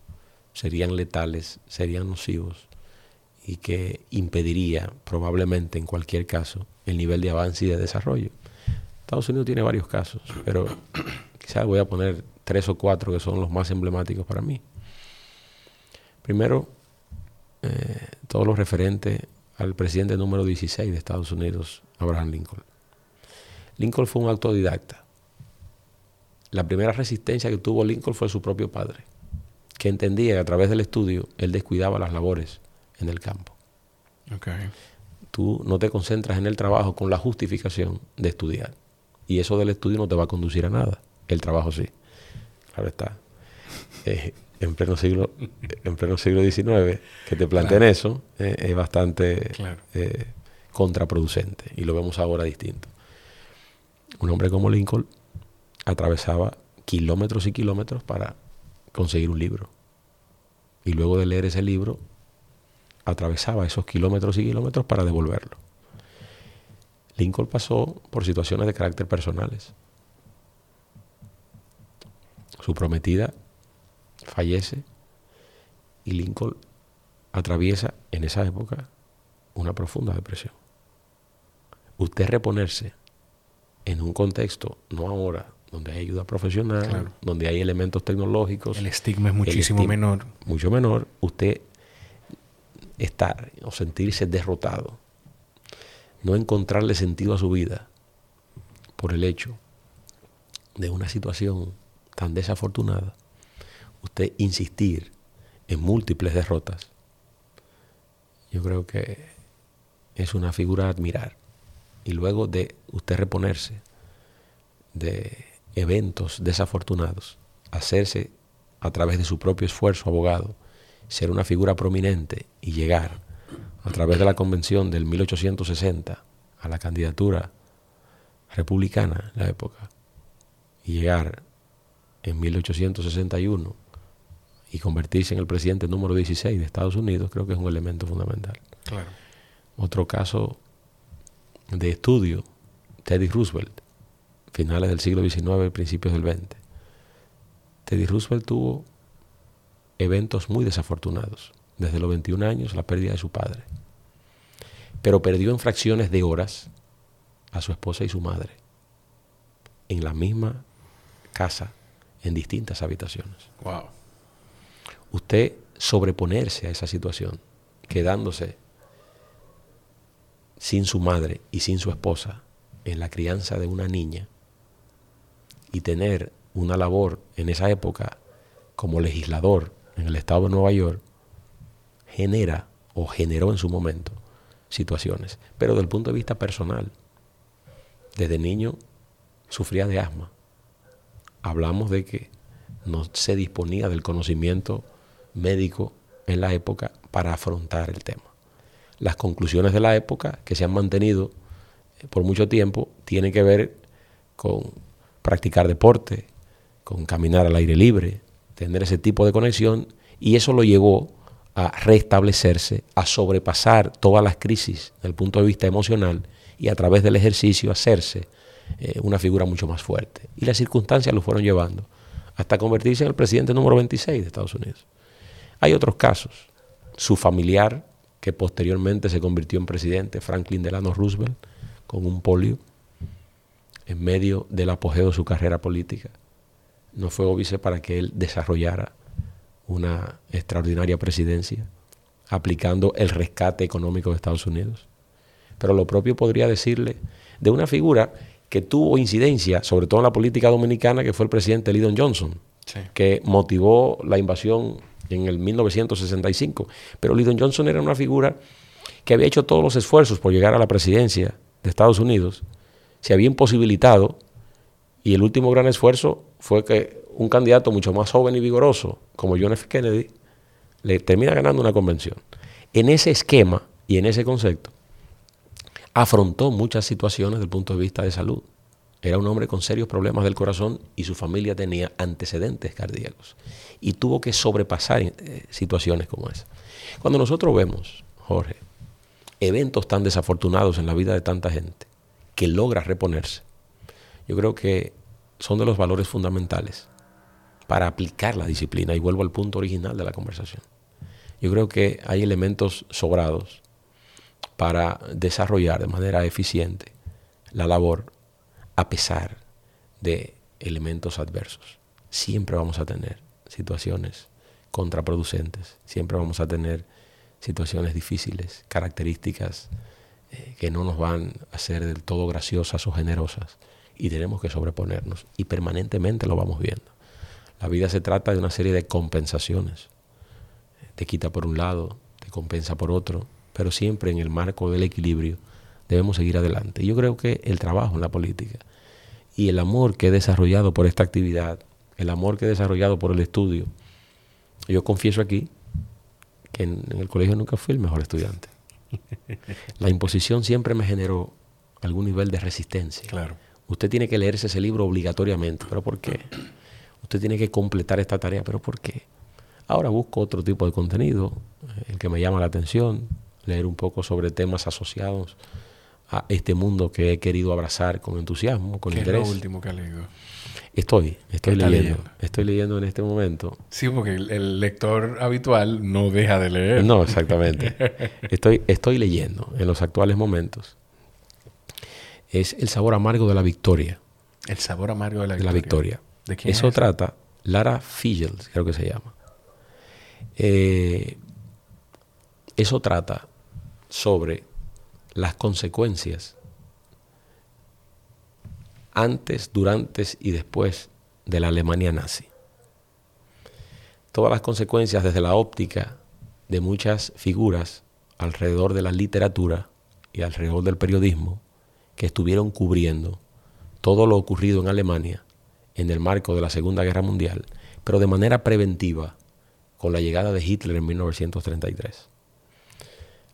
serían letales, serían nocivos y que impediría probablemente en cualquier caso el nivel de avance y de desarrollo. Estados Unidos tiene varios casos, pero quizás voy a poner tres o cuatro que son los más emblemáticos para mí. Primero, eh, todo lo referente al presidente número 16 de Estados Unidos, Abraham Lincoln. Lincoln fue un autodidacta. La primera resistencia que tuvo Lincoln fue su propio padre, que entendía que a través del estudio él descuidaba las labores en el campo. Tú no te concentras en el trabajo con la justificación de estudiar. Y eso del estudio no te va a conducir a nada. El trabajo sí. Claro está. Eh, en pleno siglo en pleno siglo XIX que te planteen eso eh, es bastante eh, contraproducente y lo vemos ahora distinto un hombre como Lincoln atravesaba kilómetros y kilómetros para conseguir un libro y luego de leer ese libro atravesaba esos kilómetros y kilómetros para devolverlo. Lincoln pasó por situaciones de carácter personales. Su prometida fallece y Lincoln atraviesa en esa época una profunda depresión. Usted reponerse en un contexto, no ahora, donde hay ayuda profesional, donde hay elementos tecnológicos. El estigma es muchísimo menor. Mucho menor. Usted estar o sentirse derrotado, no encontrarle sentido a su vida por el hecho de una situación tan desafortunada, usted insistir en múltiples derrotas, yo creo que es una figura a admirar. Y luego de usted reponerse de eventos desafortunados, hacerse a través de su propio esfuerzo abogado, ser una figura prominente y llegar a través de la convención del 1860 a la candidatura republicana en la época y llegar en 1861 y convertirse en el presidente número 16 de Estados Unidos, creo que es un elemento fundamental. Otro caso de estudio, Teddy Roosevelt, finales del siglo XIX y principios del XX. Teddy Roosevelt tuvo eventos muy desafortunados. Desde los 21 años, la pérdida de su padre. Pero perdió en fracciones de horas a su esposa y su madre. En la misma casa, en distintas habitaciones. Wow. Usted sobreponerse a esa situación quedándose sin su madre y sin su esposa en la crianza de una niña y tener una labor en esa época como legislador en el estado de Nueva York, genera o generó en su momento situaciones. Pero desde el punto de vista personal, desde niño sufría de asma. Hablamos de que no se disponía del conocimiento médico en la época para afrontar el tema. Las conclusiones de la época que se han mantenido eh, por mucho tiempo tienen que ver con practicar deporte, con caminar al aire libre, tener ese tipo de conexión y eso lo llevó a restablecerse, a sobrepasar todas las crisis desde el punto de vista emocional y a través del ejercicio hacerse eh, una figura mucho más fuerte. Y las circunstancias lo fueron llevando hasta convertirse en el presidente número 26 de Estados Unidos. Hay otros casos. Su familiar, que posteriormente se convirtió en presidente, Franklin Delano Roosevelt, con un polio, en medio del apogeo de su carrera política, no fue óbice para que él desarrollara una extraordinaria presidencia, aplicando el rescate económico de Estados Unidos. Pero lo propio podría decirle de una figura que tuvo incidencia, sobre todo en la política dominicana, que fue el presidente Lyndon Johnson, que motivó la invasión en el 1965. Pero Lyndon Johnson era una figura que había hecho todos los esfuerzos por llegar a la presidencia de Estados Unidos, se había imposibilitado y el último gran esfuerzo fue que un candidato mucho más joven y vigoroso como John F. Kennedy le termina ganando una convención. En ese esquema y en ese concepto, afrontó muchas situaciones desde el punto de vista de salud. Era un hombre con serios problemas del corazón y su familia tenía antecedentes cardíacos. Y tuvo que sobrepasar eh, situaciones como esa. Cuando nosotros vemos, Jorge, eventos tan desafortunados en la vida de tanta gente que logra reponerse, yo creo que son de los valores fundamentales para aplicar la disciplina. Y vuelvo al punto original de la conversación. Yo creo que hay elementos sobrados para desarrollar de manera eficiente la labor a pesar de elementos adversos. Siempre vamos a tener situaciones contraproducentes, siempre vamos a tener situaciones difíciles, características eh, que no nos van a ser del todo graciosas o generosas y tenemos que sobreponernos y permanentemente lo vamos viendo. La vida se trata de una serie de compensaciones. Te quita por un lado, te compensa por otro, pero siempre en el marco del equilibrio debemos seguir adelante. Yo creo que el trabajo en la política y el amor que he desarrollado por esta actividad, el amor que he desarrollado por el estudio, yo confieso aquí que en, el colegio nunca fui el mejor estudiante. La imposición siempre me generó algún nivel de resistencia. Claro. Usted tiene que leerse ese libro obligatoriamente. ¿Pero por qué? Usted tiene que completar esta tarea. ¿Pero por qué? Ahora busco otro tipo de contenido, el que me llama la atención, leer un poco sobre temas asociados a este mundo que he querido abrazar con entusiasmo, con interés. es lo último que ha leído? Estoy, estoy leyendo, Estoy leyendo en este momento. Sí, porque el, lector habitual no deja de leer. No, exactamente. estoy, estoy leyendo en los actuales momentos. Es El sabor amargo de la victoria. El sabor amargo de la, de la victoria. ¿De quién Eso trata, Lara Figgles, creo que se llama. Eh, eso trata sobre las consecuencias antes, durante y después de la Alemania nazi. Todas las consecuencias desde la óptica de muchas figuras alrededor de la literatura y alrededor del periodismo que estuvieron cubriendo todo lo ocurrido en Alemania en el marco de la Segunda Guerra Mundial, pero de manera preventiva con la llegada de Hitler en 1933.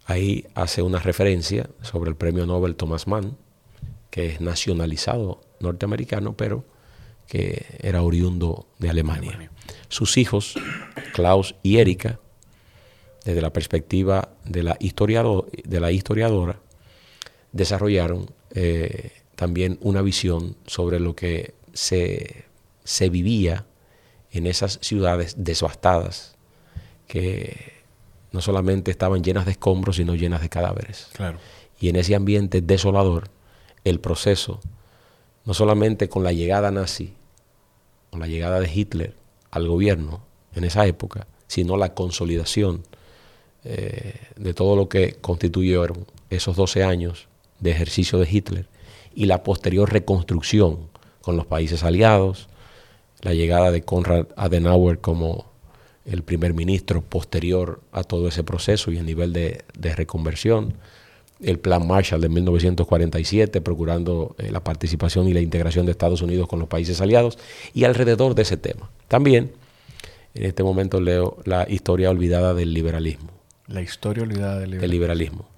Ahí hace una referencia sobre el premio Nobel Thomas Mann, que es nacionalizado norteamericano, pero que era oriundo de Alemania. Sus hijos, Klaus y Erika, desde la perspectiva de la, de la historiadora, desarrollaron eh, también una visión sobre lo que se, se vivía en esas ciudades devastadas que no solamente estaban llenas de escombros, sino llenas de cadáveres. Claro. Y en ese ambiente desolador, el proceso, no solamente con la llegada nazi, con la llegada de Hitler al gobierno en esa época, sino la consolidación eh, de todo lo que constituyeron esos 12 años de ejercicio de Hitler y la posterior reconstrucción con los países aliados, la llegada de Konrad Adenauer como el primer ministro posterior a todo ese proceso y el nivel de, reconversión, el Plan Marshall de 1947, procurando eh, la participación y la integración de Estados Unidos con los países aliados, y alrededor de ese tema. También, en este momento leo la historia olvidada del liberalismo. La historia olvidada del liberalismo. liberalismo.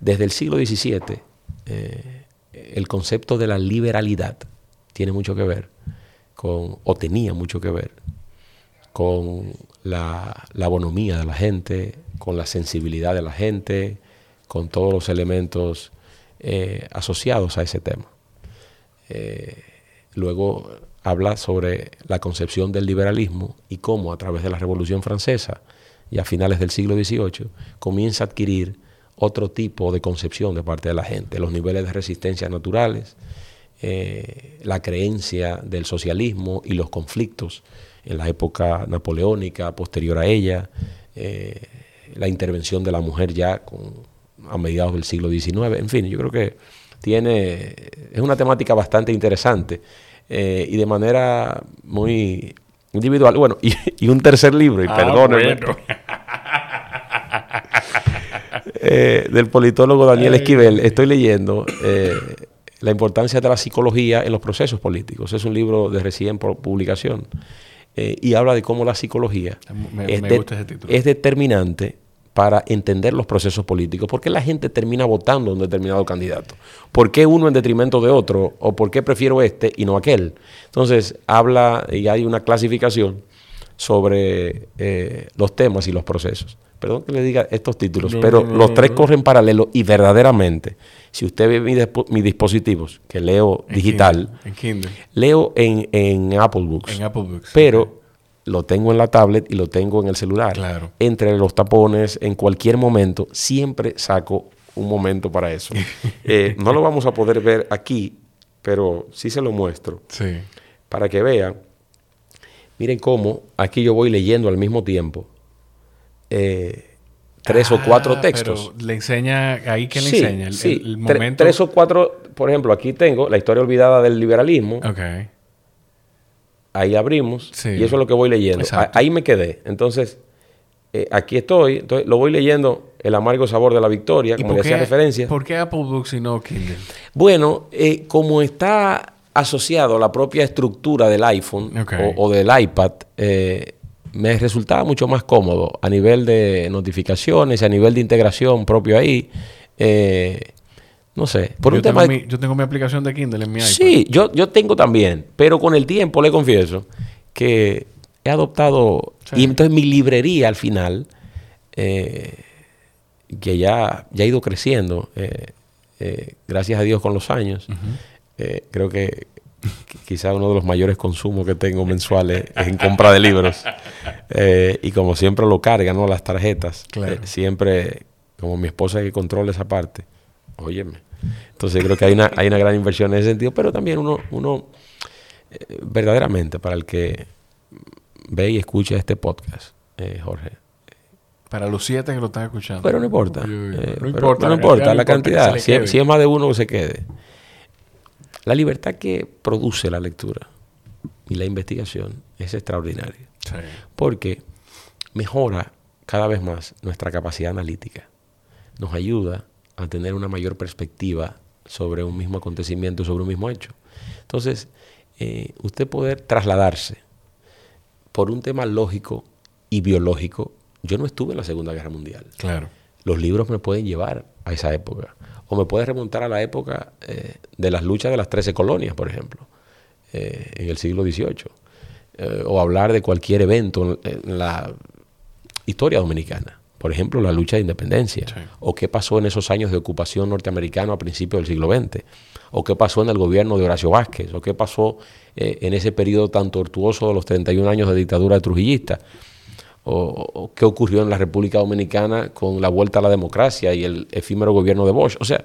Desde el siglo XVII, eh, el concepto de la liberalidad tiene mucho que ver con, o tenía mucho que ver con la, la bonomía de la gente, con la sensibilidad de la gente, con todos los elementos eh, asociados a ese tema. Eh, luego habla sobre la concepción del liberalismo y cómo a través de la Revolución Francesa y a finales del siglo XVIII comienza a adquirir otro tipo de concepción de parte de la gente, los niveles de resistencia naturales, eh, la creencia del socialismo y los conflictos en la época napoleónica, posterior a ella, eh, la intervención de la mujer ya a mediados del siglo XIX, en fin, yo creo que tiene, es una temática bastante interesante eh, y de manera muy individual. Bueno, y, un tercer libro, y ah, eh, del politólogo Daniel Esquivel, estoy leyendo La importancia de la psicología en los procesos políticos. Es un libro de recién publicación. Eh, y habla de cómo la psicología es, determinante para entender los procesos políticos. ¿Por qué la gente termina votando a un determinado candidato? ¿Por qué uno en detrimento de otro? ¿O por qué prefiero este y no aquel? Entonces, habla y hay una clasificación sobre eh, los temas y los procesos. Perdón que le diga estos títulos, pero los tres corren paralelo y verdaderamente si usted ve mis, dispositivos, que leo digital, leo en, Apple Books. Pero lo tengo en la tablet y lo tengo en el celular. Entre los tapones, en cualquier momento, siempre saco un momento para eso. Eh, no lo vamos a poder ver aquí, pero sí se lo muestro. Para que vean. Miren cómo aquí yo voy leyendo al mismo tiempo. Eh, tres o cuatro ah, textos. Pero le enseña, ahí que le enseña, el, sí. momento. Tres o cuatro, por ejemplo, aquí tengo la historia olvidada del liberalismo. Ok. Ahí abrimos y eso es lo que voy leyendo. Ahí me quedé. Entonces, eh, aquí estoy, entonces lo voy leyendo El amargo sabor de la victoria, como le hacía referencia. ¿Por qué Apple Books y no Kindle? Bueno, eh, como está asociado a la propia estructura del iPhone o, del iPad, eh, me resultaba mucho más cómodo a nivel de notificaciones, a nivel de integración propio ahí. Eh, no sé. Por yo, un tengo tema mi, yo tengo mi aplicación de Kindle en mi iPad. Sí, yo, yo tengo también. Pero con el tiempo le confieso que he adoptado. Y entonces mi librería al final, eh, que ya, ya ha ido creciendo, eh, gracias a Dios con los años, creo que quizá uno de los mayores consumos que tengo mensuales es en compra de libros. Eh, y como siempre lo cargan, ¿no? Las tarjetas. Eh, siempre, como mi esposa que controla esa parte, óyeme. Entonces creo que hay una, hay una gran inversión en ese sentido, pero también uno, uno eh, verdaderamente, para el que ve y escucha este podcast, Jorge. Para los siete que lo están escuchando. Pero no importa. no, importa no importa la cantidad. si, es más de uno que se quede. La libertad que produce la lectura y la investigación es extraordinaria. Porque mejora cada vez más nuestra capacidad analítica. Nos ayuda a tener una mayor perspectiva sobre un mismo acontecimiento, sobre un mismo hecho. Entonces, eh, usted poder trasladarse por un tema lógico y biológico. Yo no estuve en la Segunda Guerra Mundial. Claro. Los libros me pueden llevar a esa época. O me puede remontar a la época eh, de las luchas de las 13 colonias, por ejemplo, eh, en el siglo XVIII, eh, o hablar de cualquier evento en, la historia dominicana. Por ejemplo, la lucha de independencia, o qué pasó en esos años de ocupación norteamericana a principios del siglo XX, o qué pasó en el gobierno de Horacio Vázquez, o qué pasó en ese periodo tan tortuoso de los 31 años de dictadura trujillista o, qué ocurrió en la República Dominicana con la vuelta a la democracia y el efímero gobierno de Bosch. O sea,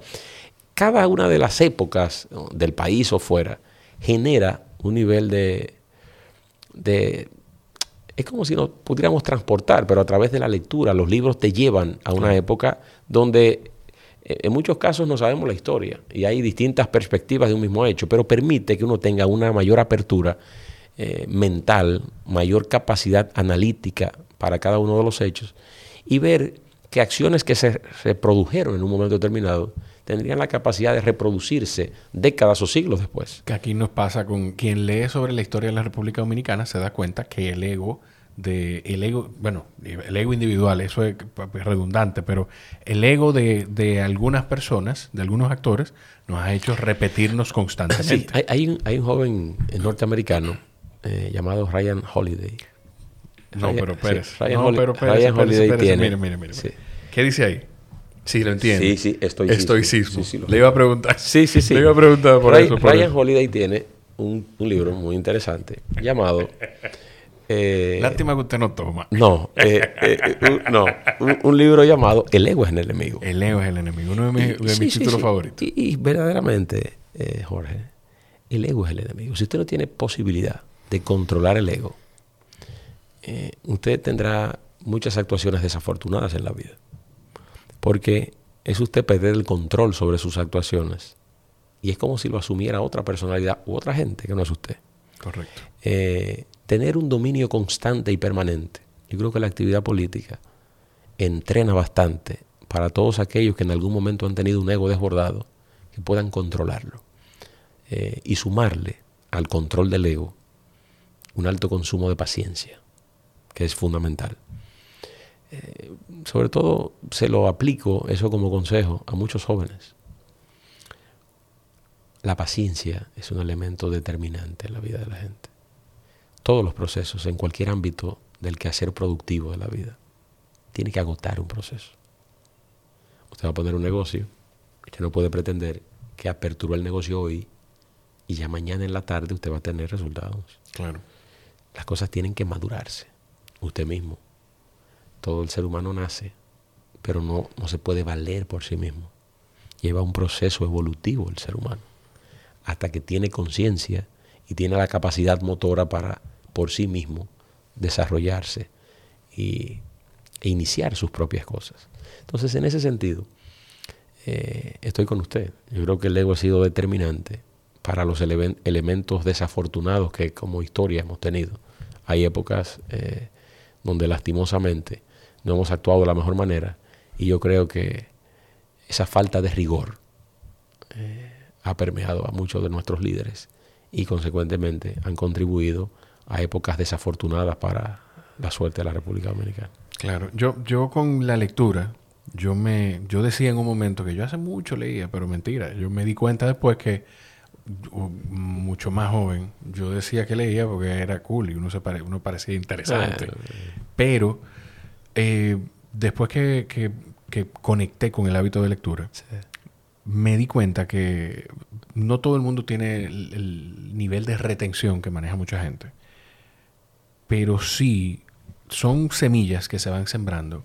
cada una de las épocas del país o fuera genera un nivel de, de es como si nos pudiéramos transportar, pero a través de la lectura. Los libros te llevan a una época donde eh, en muchos casos no sabemos la historia y hay distintas perspectivas de un mismo hecho, pero permite que uno tenga una mayor apertura eh, mental, mayor capacidad analítica para cada uno de los hechos y ver que acciones que se reprodujeron en un momento determinado tendrían la capacidad de reproducirse décadas o siglos después. Que aquí nos pasa con quien lee sobre la historia de la República Dominicana se da cuenta que el ego de el ego, bueno, el ego individual, eso es redundante, pero el ego de, algunas personas, de algunos actores, nos ha hecho repetirnos constantemente. Sí, hay, un, hay un joven norteamericano eh, llamado Ryan Holiday. No, pero Pérez. Ryan, pero Ryan Holiday tiene. Mire, mire, mire. ¿Qué dice ahí? Sí, lo entiendo. Sí, sí, estoy Estoicismo. Sí, Le iba a preguntar. Sí, sí, sí. Le iba a preguntar por eso. Ryan Holiday tiene un, un libro muy interesante llamado eh, Lástima que usted no toma. No, eh, eh, no un, libro llamado El ego es el enemigo. El ego es el enemigo, uno de mis, títulos favoritos. Y, verdaderamente, Jorge, el ego es el enemigo. Si usted no tiene posibilidad de controlar el ego, usted tendrá muchas actuaciones desafortunadas en la vida. Porque es usted perder el control sobre sus actuaciones. Y es como si lo asumiera otra personalidad u otra gente que no es usted. Correcto tener un dominio constante y permanente. Yo creo que la actividad política entrena bastante para todos aquellos que en algún momento han tenido un ego desbordado, que puedan controlarlo eh, y sumarle al control del ego un alto consumo de paciencia, que es fundamental. Eh, sobre todo se lo aplico eso como consejo a muchos jóvenes. La paciencia es un elemento determinante en la vida de la gente todos los procesos, en cualquier ámbito del quehacer productivo de la vida. Tiene que agotar un proceso. Usted va a poner un negocio, usted no puede pretender que aperturó el negocio hoy y ya mañana en la tarde usted va a tener resultados. Claro. Las cosas tienen que madurarse. Usted mismo. Todo el ser humano nace, pero no, no se puede valer por sí mismo. Lleva un proceso evolutivo el ser humano. Hasta que tiene conciencia y tiene la capacidad motora para por sí mismo desarrollarse y, e iniciar sus propias cosas. Entonces, en ese sentido, eh, estoy con usted. Yo creo que el ego ha sido determinante para los elementos desafortunados que como historia hemos tenido. Hay épocas eh, donde lastimosamente no hemos actuado de la mejor manera y yo creo que esa falta de rigor eh, ha permeado a muchos de nuestros líderes y consecuentemente han contribuido a épocas desafortunadas para la suerte de la República Dominicana. Claro, yo, yo con la lectura, yo me, yo decía en un momento que yo hace mucho leía, pero mentira, yo me di cuenta después que mucho más joven, yo decía que leía porque era cool y uno se uno parecía interesante. Pero eh, después que, que, conecté con el hábito de lectura, me di cuenta que no todo el mundo tiene el, nivel de retención que maneja mucha gente. Pero sí son semillas que se van sembrando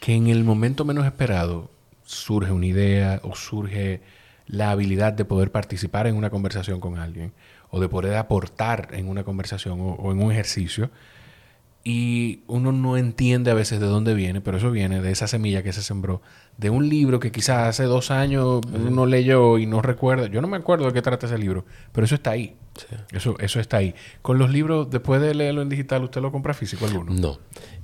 que en el momento menos esperado surge una idea o surge la habilidad de poder participar en una conversación con alguien o de poder aportar en una conversación o en un ejercicio y uno no entiende a veces de dónde viene, pero eso viene de esa semilla que se sembró, de un libro que quizás hace dos años uno leyó y no recuerda. Yo no me acuerdo de qué trata ese libro, pero eso está ahí. Eso, eso está ahí. Con los libros, después de leerlo en digital, ¿usted lo compra físico alguno? No.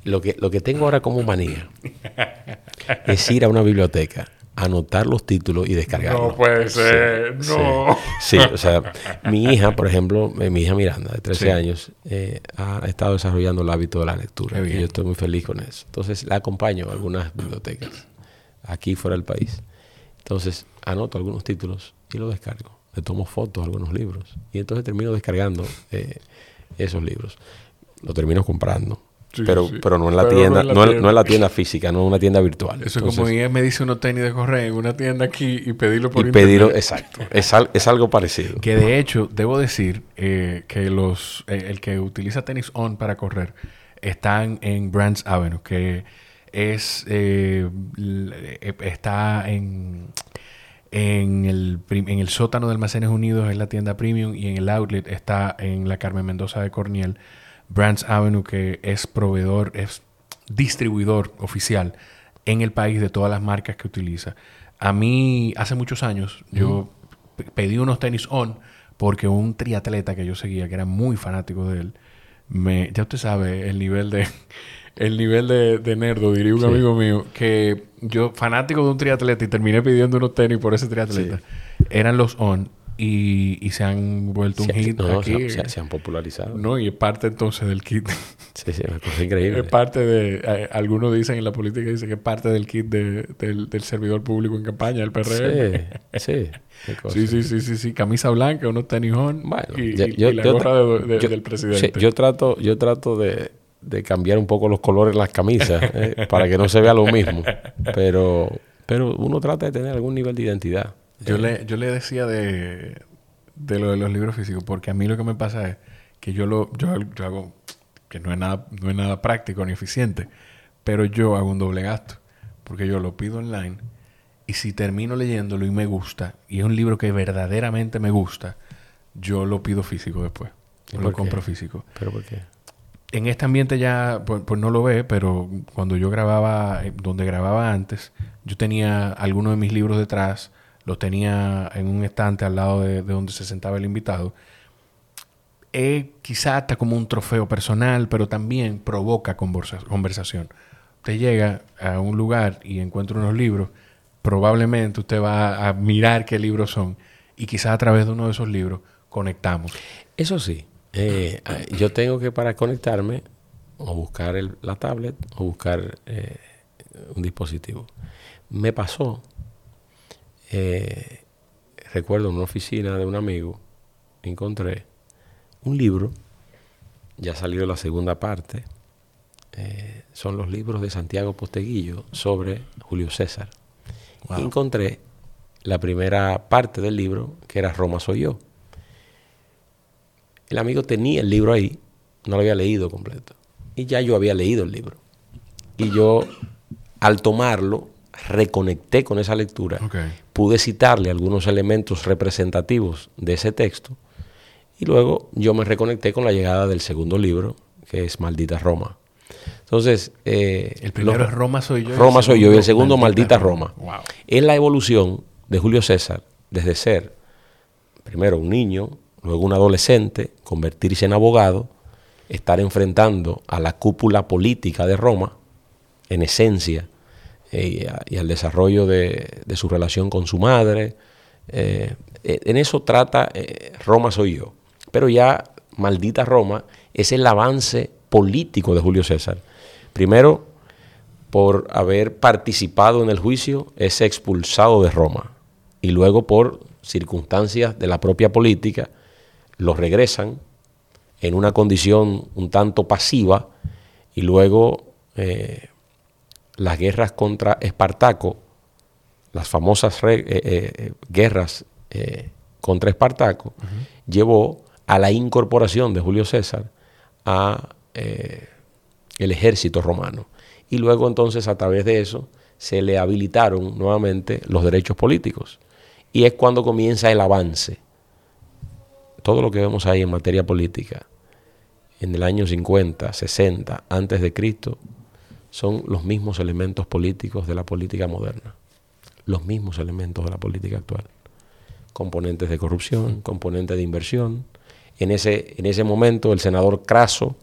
Lo que, lo que tengo ahora como manía es ir a una biblioteca anotar los títulos y descargarlos. No puede ser, no. Sí, o sea, mi hija, por ejemplo, eh, mi hija Miranda, de 13 años, eh, ha estado desarrollando el hábito de la lectura. Y yo estoy muy feliz con eso. Entonces, la acompaño a algunas bibliotecas, aquí fuera del país. Entonces, anoto algunos títulos y los descargo. Le tomo fotos a algunos libros. Y entonces termino descargando eh, esos libros. Lo termino comprando pero, pero no en la tienda, no en la, tienda. física, no en una tienda virtual. Eso es como ir me dice unos tenis de correr en una tienda aquí y pedirlo por y pedirlo, exacto. Es, es, algo parecido. Que de hecho, debo decir eh, que los eh, el que utiliza tenis on para correr están en Brands Avenue, que es eh, está en en el, en el sótano de Almacenes Unidos en la tienda Premium y en el outlet está en la Carmen Mendoza de Corniel Brands Avenue, que es proveedor, es distribuidor oficial en el país de todas las marcas que utiliza. A mí, hace muchos años, yo pedí unos tenis on porque un triatleta que yo seguía, que era muy fanático de él, me, ya usted sabe el nivel de el nivel de, de nerdo, diría un amigo mío, que yo, fanático de un triatleta y terminé pidiendo unos tenis por ese triatleta, eran los on y, y, se han vuelto un hit aquí. Se, han popularizado. No, y es parte entonces del kit. Sí, sí, una cosa increíble. Es parte de... Eh, algunos dicen en la política, dicen que es parte del kit de, del, del, servidor público en campaña, el PRM. Sí, sí. sí, sí, sí, sí, Camisa blanca, unos tenis on y, y, la gorra del presidente. yo trato, yo trato de de cambiar un poco los colores de las camisas eh, para que no se vea lo mismo. Pero, pero uno trata de tener algún nivel de identidad. Yo, le, yo le decía de, de lo de los libros físicos, porque a mí lo que me pasa es que yo lo yo, yo hago, que no es, nada, no es nada práctico ni eficiente, pero yo hago un doble gasto, porque yo lo pido online y si termino leyéndolo y me gusta, y es un libro que verdaderamente me gusta, yo lo pido físico después. lo compro físico. ¿Pero por qué? en este ambiente ya, pues, pues, no lo ve, pero cuando yo grababa, eh, donde grababa antes, yo tenía algunos de mis libros detrás, los tenía en un estante al lado de, donde se sentaba el invitado. Eh, quizá hasta como un trofeo personal, pero también provoca conversación. Usted llega a un lugar y encuentra unos libros, probablemente usted va a mirar qué libros son y quizá a través de uno de esos libros conectamos. Eso sí, eh, yo tengo que para conectarme o buscar la tablet o buscar eh, un dispositivo. Me pasó, eh, recuerdo en una oficina de un amigo, encontré un libro, ya salió la segunda parte, son los libros de Santiago Posteguillo sobre Julio César. Y encontré la primera parte del libro, que era Roma soy yo. El amigo tenía el libro ahí, no lo había leído completo. Y ya yo había leído el libro. Y yo, al tomarlo, reconecté con esa lectura. Pude citarle algunos elementos representativos de ese texto. Y luego yo me reconecté con la llegada del segundo libro, que es Maldita Roma. Entonces, eh, el primero es Roma soy yo. Roma soy yo y el segundo Maldita, Roma. Es la evolución de Julio César desde ser, primero, un niño luego un adolescente, convertirse en abogado, estar enfrentando a la cúpula política de Roma, en esencia, eh, y, al desarrollo de, su relación con su madre. Eh, eh, en eso trata Roma soy yo. Pero ya, maldita Roma, es el avance político de Julio César. Primero, por haber participado en el juicio, es expulsado de Roma. Y luego por circunstancias de la propia política, los regresan en una condición un tanto pasiva y luego eh, las guerras contra Espartaco, las famosas eh, eh, guerras contra Espartaco, llevó a la incorporación de Julio César a el ejército romano. Y luego entonces a través de eso se le habilitaron nuevamente los derechos políticos. Y es cuando comienza el avance todo lo que vemos ahí en materia política, en el año 50, 60, antes de Cristo, son los mismos elementos políticos de la política moderna, los mismos elementos de la política actual. Componentes de corrupción, componentes de inversión. En ese, en ese momento el senador Craso,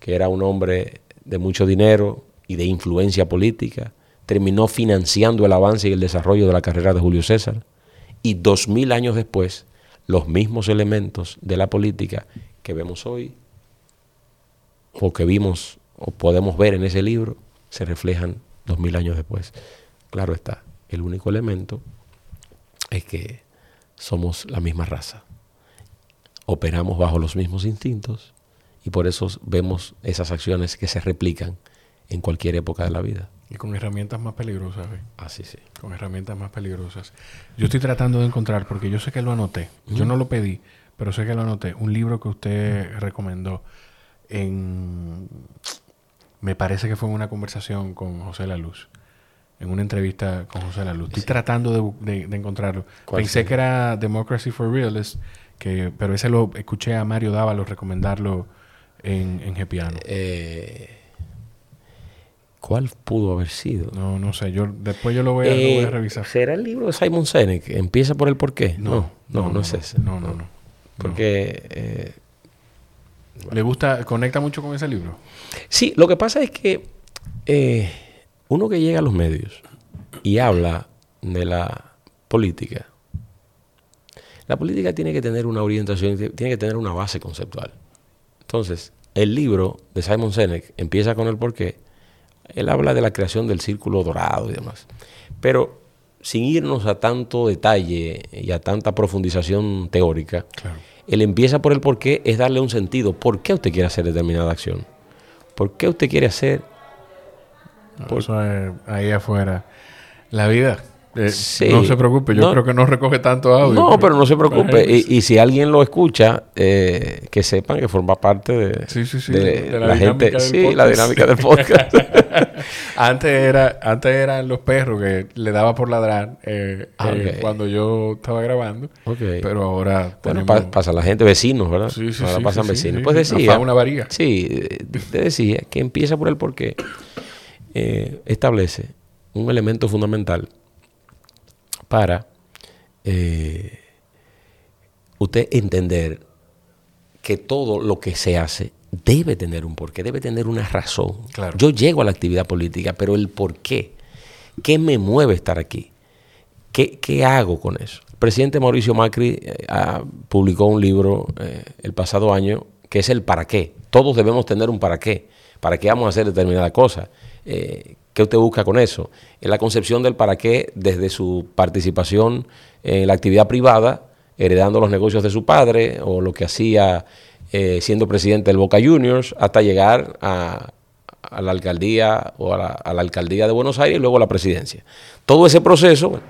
que era un hombre de mucho dinero y de influencia política, terminó financiando el avance y el desarrollo de la carrera de Julio César. Y dos mil años después, los mismos elementos de la política que vemos hoy o que vimos o podemos ver en ese libro se reflejan dos mil años después. Claro está, el único elemento es que somos la misma raza. Operamos bajo los mismos instintos y por eso vemos esas acciones que se replican en cualquier época de la vida. Y con herramientas más peligrosas. ¿eh? Así sí. Con herramientas más peligrosas. Yo estoy tratando de encontrar, porque yo sé que lo anoté. Yo no lo pedí, pero sé que lo anoté. Un libro que usted recomendó en... Me parece que fue en una conversación con José La Luz. En una entrevista con José La Luz. Estoy tratando de, encontrarlo. Pensé que era Democracy for Realists, que, pero ese lo escuché a Mario Dávalos recomendarlo en, en Gepiano. Eh, ¿Cuál pudo haber sido? No, no sé. Yo, después yo lo voy a, lo voy a Eh, revisar. ¿Será el libro de Simon Sinek? Empieza por el por qué. No, no, no, es ese. No, no, no. Porque eh, ¿Le gusta, conecta mucho con ese libro? sí, lo que pasa es que eh, uno que llega a los medios y habla de la política, la política tiene que tener una orientación, tiene que tener una base conceptual. Entonces, el libro de Simon Sinek empieza con el por qué. Él habla de la creación del círculo dorado y demás. Pero sin irnos a tanto detalle y a tanta profundización teórica, Claro. Él empieza por el por qué, es darle un sentido. ¿Por qué usted quiere hacer determinada acción? ¿Por qué usted quiere hacer? Por eso es ahí afuera. La vida. Eh, Sí. No se preocupe, yo No. creo que no recoge tanto audio. No, pero no se preocupe. Y, y si alguien lo escucha, eh, que sepan que forma parte de, Sí, sí, sí, de de la la, gente. dinámica del Sí, la podcast. dinámica del podcast. antes era antes eran los perros que le daba por ladrar eh, Ah, cuando yo estaba grabando. Pero ahora bueno, pa- pasa la gente, vecinos, ¿verdad? Sí, sí, Ahora pasan vecinos. sí. Pues decía. fauna varía. Sí, te decía que empieza por el por qué. Eh, establece un elemento fundamental para eh, usted entender que todo lo que se hace debe tener un porqué, debe tener una razón. Claro. Yo llego a la actividad política, pero el por qué, ¿qué me mueve estar aquí? ¿Qué, qué hago con eso? El presidente Mauricio Macri eh, ah, publicó un libro eh, el pasado año que es el para qué. Todos debemos tener un para qué. ¿Para qué vamos a hacer determinada cosa? Eh, ¿Qué usted busca con eso? Es la concepción del para qué desde su participación en la actividad privada, heredando los negocios de su padre o lo que hacía eh, siendo presidente del Boca Juniors, hasta llegar a, la alcaldía o a la, a la alcaldía de Buenos Aires y luego a la presidencia. Todo ese proceso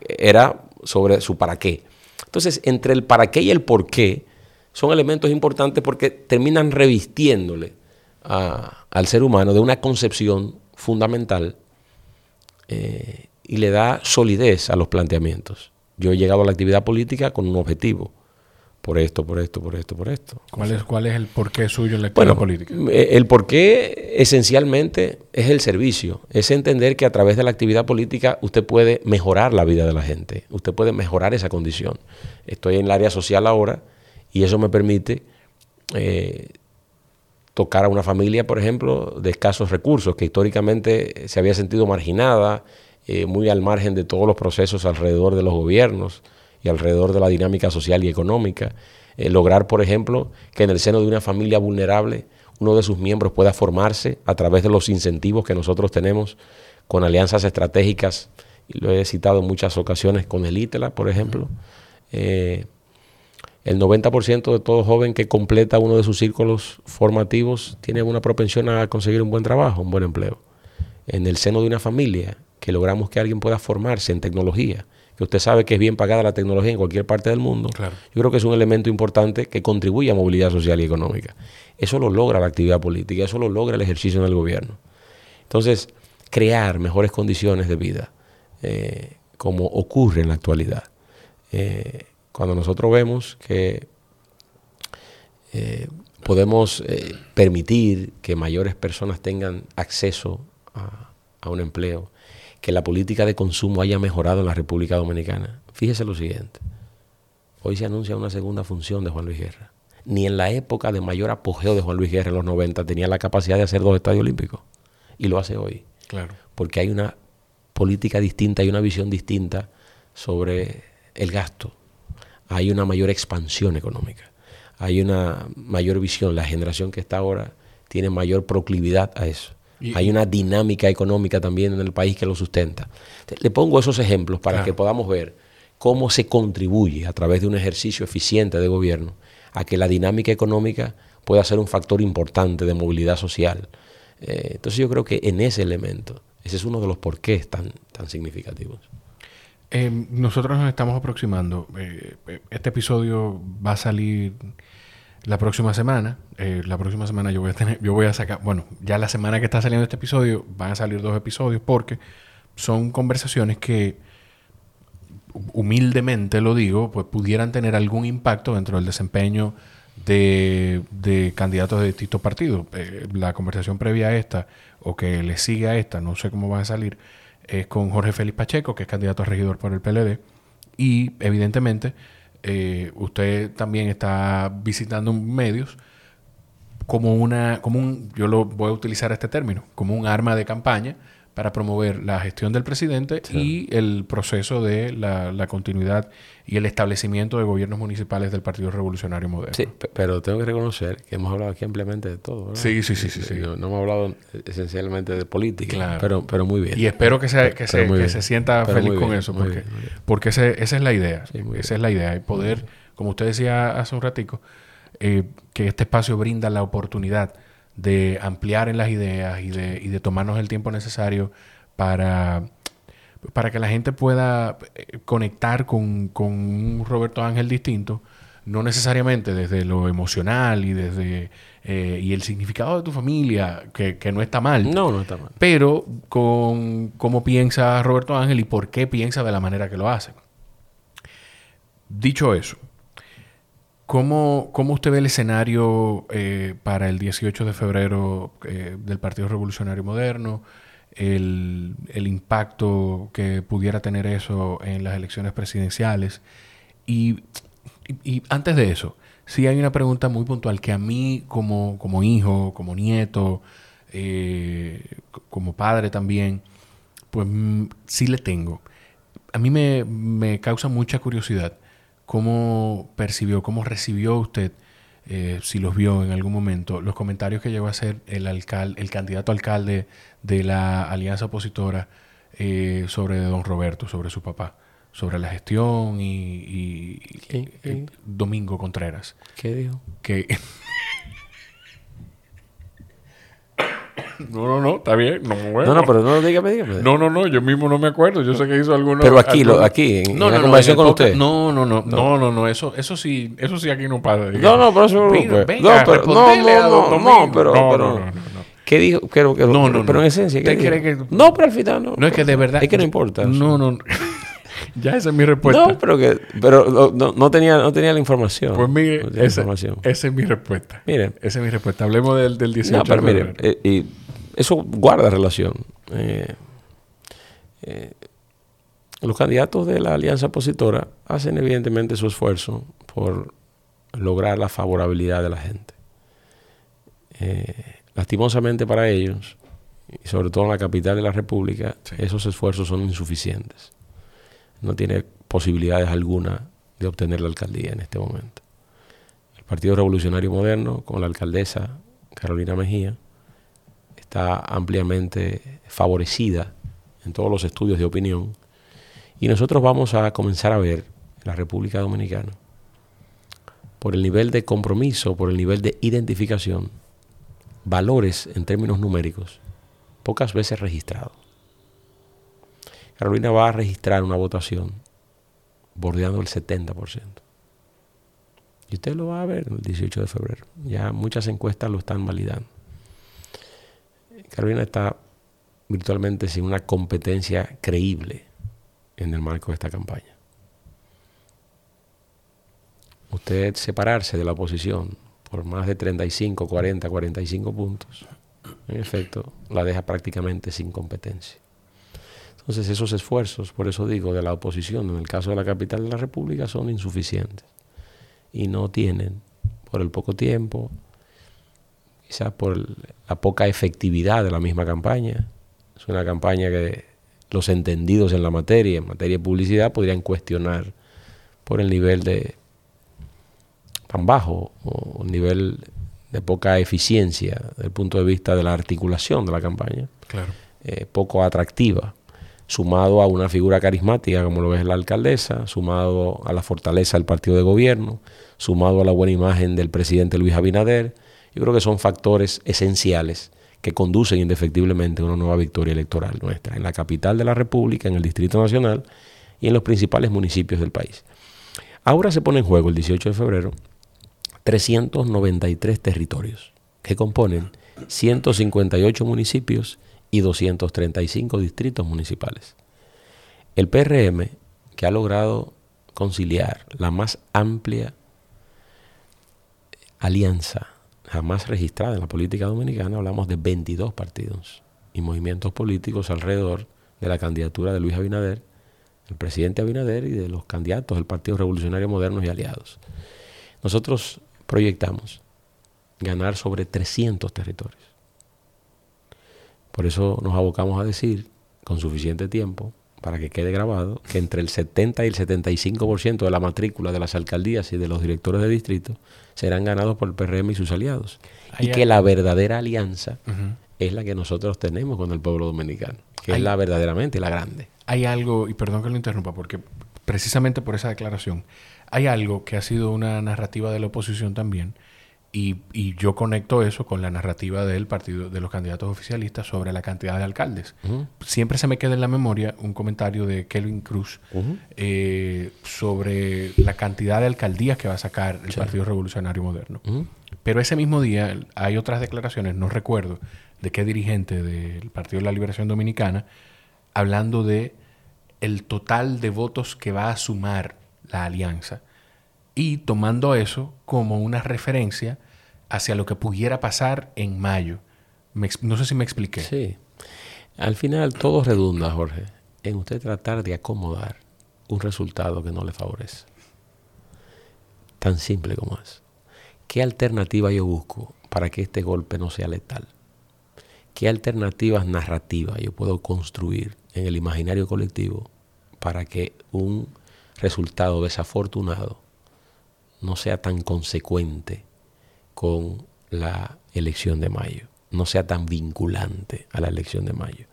era sobre su para qué. Entonces, entre el para qué y el por qué son elementos importantes porque terminan revistiéndole a- al ser humano de una concepción fundamental eh, y le da solidez a los planteamientos. Yo he llegado a la actividad política con un objetivo. Por esto, por esto, por esto, por esto. ¿Cuál es, ¿Cuál es el porqué suyo en la actividad Bueno, política? eh, el porqué esencialmente es el servicio, es entender que a través de la actividad política usted puede mejorar la vida de la gente, usted puede mejorar esa condición. Estoy en el área social ahora y eso me permite eh, tocar a una familia, por ejemplo, de escasos recursos, que históricamente se había sentido marginada, eh, muy al margen de todos los procesos alrededor de los gobiernos y alrededor de la dinámica social y económica. Eh, lograr, por ejemplo, que en el seno de una familia vulnerable uno de sus miembros pueda formarse a través de los incentivos que nosotros tenemos con alianzas estratégicas, y lo he citado en muchas ocasiones con el ITELA, por ejemplo. Eh, el 90% de todo joven que completa uno de sus círculos formativos tiene una propensión a conseguir un buen trabajo, un buen empleo. En el seno de una familia, que logramos que alguien pueda formarse en tecnología, que usted sabe que es bien pagada la tecnología en cualquier parte del mundo, Claro. yo creo que es un elemento importante que contribuye a movilidad social y económica. Eso lo logra la actividad política, eso lo logra el ejercicio en el gobierno. Entonces, crear mejores condiciones de vida, eh, como ocurre en la actualidad. Eh, cuando nosotros vemos que eh, podemos eh, permitir que mayores personas tengan acceso a, a un empleo, que la política de consumo haya mejorado en la República Dominicana. Fíjese lo siguiente. Hoy se anuncia una segunda función de Juan Luis Guerra. Ni en la época de mayor apogeo de Juan Luis Guerra en los 90 tenía la capacidad de hacer dos estadios olímpicos. Y lo hace hoy. Claro. Porque hay una política distinta, hay una visión distinta sobre el gasto. Hay una mayor expansión económica. Hay una mayor visión. La generación que está ahora tiene mayor proclividad a eso. Y- hay una dinámica económica también en el país que lo sustenta. Te- Le pongo esos ejemplos para Claro. que podamos ver cómo se contribuye a través de un ejercicio eficiente de gobierno a que la dinámica económica pueda ser un factor importante de movilidad social. Eh, entonces yo creo que en ese elemento, ese es uno de los porqués tan, tan significativos. Eh, nosotros nos estamos aproximando. eh, eh, este episodio va a salir la próxima semana. Eh, la próxima semana yo voy a tener, yo voy a sacar, bueno, ya la semana que está saliendo este episodio van a salir dos episodios porque son conversaciones que humildemente lo digo, pues pudieran tener algún impacto dentro del desempeño de, de candidatos de distintos partidos. La conversación previa a esta, o que le sigue a esta, no sé cómo va a salir, es con Jorge Félix Pacheco, que es candidato a regidor por el PLD. Y evidentemente, eh, usted también está visitando medios como una, como un, yo lo voy a utilizar este término, como un arma de campaña para promover la gestión del presidente y el proceso de la, continuidad y el establecimiento de gobiernos municipales del Partido Revolucionario Moderno. Sí, pero tengo que reconocer que hemos hablado aquí ampliamente de todo. ¿verdad? Sí, sí, sí, sí. No, hemos hablado esencialmente de política, pero, pero muy bien. Y espero que se, que se, que se sienta feliz con eso, porque, porque esa es la idea. esa es la idea, poder, como usted decía hace un ratico, eh, que este espacio brinda la oportunidad de ampliar en las ideas y de, y de tomarnos el tiempo necesario para, para que la gente pueda eh, conectar con, con un Roberto Ángel distinto, no necesariamente desde lo emocional y desde eh, y el significado de tu familia, que, que, no está mal. No, no está mal. Pero con cómo piensa Roberto Ángel y por qué piensa de la manera que lo hace. Dicho eso, ¿Cómo, usted ve el escenario eh, para el 18 de febrero eh, del Partido Revolucionario Moderno? El, impacto que pudiera tener eso en las elecciones presidenciales. Y, antes de eso, sí hay una pregunta muy puntual que a mí como, como hijo, como nieto, eh, como padre también, pues mm, sí le tengo. A mí me, me causa mucha curiosidad ¿Cómo percibió, cómo recibió usted, eh, si los vio en algún momento, los comentarios que llegó a hacer el, alcalde, el candidato alcalde de la alianza opositora eh, sobre don Roberto, sobre su papá, sobre la gestión y, Domingo Contreras? ¿Qué dijo? Que No, no, no, está bien. No, no, no, pero no, dígame, dígame. No, no, no, yo mismo no me acuerdo. Yo sé que hizo alguno. Pero aquí, lo, aquí, en, no, no, conversación con usted. No, no, no, no, no, no, eso, eso sí, eso sí aquí no pasa. No, no, pero eso venga, venga, no, pero, no, no, no, no, pero, pero, ¿Qué dijo? Creo que no, no, pero en esencia, ¿qué que No, pero al final no. No es que de verdad. Es que no importa. No, no. ya esa es mi respuesta. No, pero que pero no, no, tenía, no tenía la información. Pues mire, esa, información. esa es mi respuesta. Miren. Esa es mi respuesta. Hablemos del, del 18 no, pero mire, eh, y eso guarda relación. Eh, eh, los candidatos de la alianza opositora hacen evidentemente su esfuerzo por lograr la favorabilidad de la gente. Eh, lastimosamente para ellos, y sobre todo en la capital de la República, esos esfuerzos son insuficientes. No tiene posibilidades alguna de obtener la alcaldía en este momento. El Partido Revolucionario Moderno, con la alcaldesa Carolina Mejía, está ampliamente favorecida en todos los estudios de opinión. Y nosotros vamos a comenzar a ver en la República Dominicana, por el nivel de compromiso, por el nivel de identificación, valores en términos numéricos pocas veces registrados. Carolina va a registrar una votación bordeando el 70%. Y usted lo va a ver el 18 de febrero. Ya muchas encuestas lo están validando. Carolina está virtualmente sin una competencia creíble en el marco de esta campaña. Usted separarse de la oposición por más de 35, 40, 45 puntos, en efecto, la deja prácticamente sin competencia. Entonces esos esfuerzos, por eso digo, de la oposición, en el caso de la capital de la República, son insuficientes y no tienen, por el poco tiempo, quizás por la poca efectividad de la misma campaña. Es una campaña que los entendidos en la materia, en materia de publicidad, podrían cuestionar por el nivel de tan bajo o un nivel de poca eficiencia desde el punto de vista de la articulación de la campaña, claro. Eh, poco atractiva, sumado a una figura carismática como lo es la alcaldesa, sumado a la fortaleza del partido de gobierno, sumado a la buena imagen del presidente Luis Abinader, yo creo que son factores esenciales que conducen indefectiblemente a una nueva victoria electoral nuestra en la capital de la República, en el Distrito Nacional y en los principales municipios del país. Ahora se pone en juego el 18 de febrero 393 territorios que componen 158 municipios y 235 distritos municipales. El PRM, que ha logrado conciliar la más amplia alianza jamás registrada en la política dominicana, hablamos de 22 partidos y movimientos políticos alrededor de la candidatura de Luis Abinader, el presidente Abinader y de los candidatos del Partido Revolucionario Moderno y aliados. Nosotros proyectamos ganar sobre 300 territorios. Por eso nos abocamos a decir, con suficiente tiempo, para que quede grabado, que entre el 70 y el 75% de la matrícula de las alcaldías y de los directores de distrito serán ganados por el PRM y sus aliados. y que la verdadera alianza es la que nosotros tenemos con el pueblo dominicano, que es la verdaderamente la grande. Hay algo, y perdón que lo interrumpa, porque precisamente por esa declaración, hay algo que ha sido una narrativa de la oposición también, y, y, yo conecto eso con la narrativa del partido de los candidatos oficialistas sobre la cantidad de alcaldes. Siempre se me queda en la memoria un comentario de Kelvin Cruz eh, sobre la cantidad de alcaldías que va a sacar el Partido Revolucionario Moderno. Pero ese mismo día hay otras declaraciones, no recuerdo de qué dirigente del Partido de la Liberación Dominicana, hablando de el total de votos que va a sumar la alianza y tomando eso como una referencia hacia lo que pudiera pasar en mayo. no sé si me expliqué. Sí. Al final todo redunda, Jorge, en usted tratar de acomodar un resultado que no le favorece. Tan simple como es. ¿Qué alternativa yo busco para que este golpe no sea letal? ¿Qué alternativas narrativas yo puedo construir en el imaginario colectivo para que un resultado desafortunado no sea tan consecuente con la elección de mayo, no sea tan vinculante a la elección de mayo.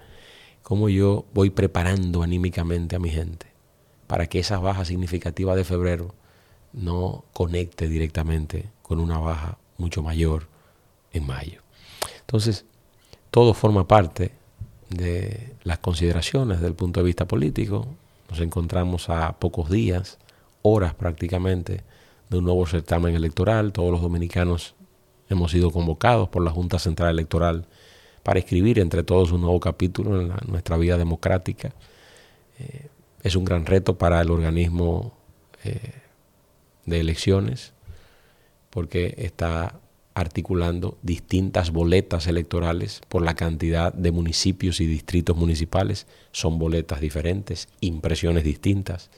Cómo yo voy preparando anímicamente a mi gente para que esa baja significativa de febrero no conecte directamente con una baja mucho mayor en mayo. Entonces, todo forma parte de las consideraciones desde el punto de vista político. Nos encontramos a pocos días, horas prácticamente, de un nuevo certamen electoral. Todos los dominicanos hemos sido convocados por la Junta Central Electoral para escribir entre todos un nuevo capítulo en nuestra vida democrática. Eh, es un gran reto para el organismo eh, de elecciones porque está articulando distintas boletas electorales por la cantidad de municipios y distritos municipales. Son boletas diferentes, impresiones distintas,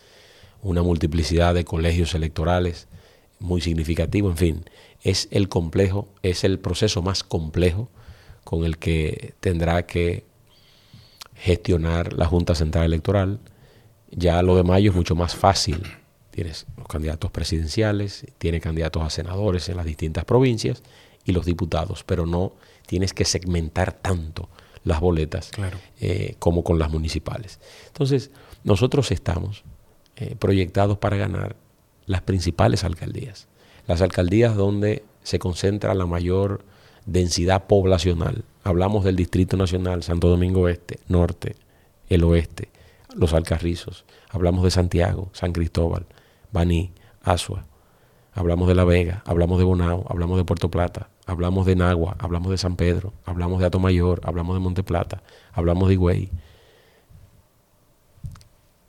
una multiplicidad de colegios electorales muy significativo, en fin, es el complejo, es el proceso más complejo con el que tendrá que gestionar la Junta Central Electoral. Ya lo de mayo es mucho más fácil. Tienes los candidatos presidenciales, tiene candidatos a senadores en las distintas provincias y los diputados, pero no tienes que segmentar tanto las boletas eh, como con las municipales. Entonces, nosotros estamos eh, proyectados para ganar las principales alcaldías, las alcaldías donde se concentra la mayor densidad poblacional. Hablamos del Distrito Nacional, Santo Domingo Oeste, Norte, el Oeste, Los Alcarrizos. Hablamos de Santiago, San Cristóbal, Baní, Asua. Hablamos de La Vega, hablamos de Bonao, hablamos de Puerto Plata, hablamos de Nagua, hablamos de San Pedro, hablamos de Atomayor, hablamos de Monte Plata, hablamos de Higüey.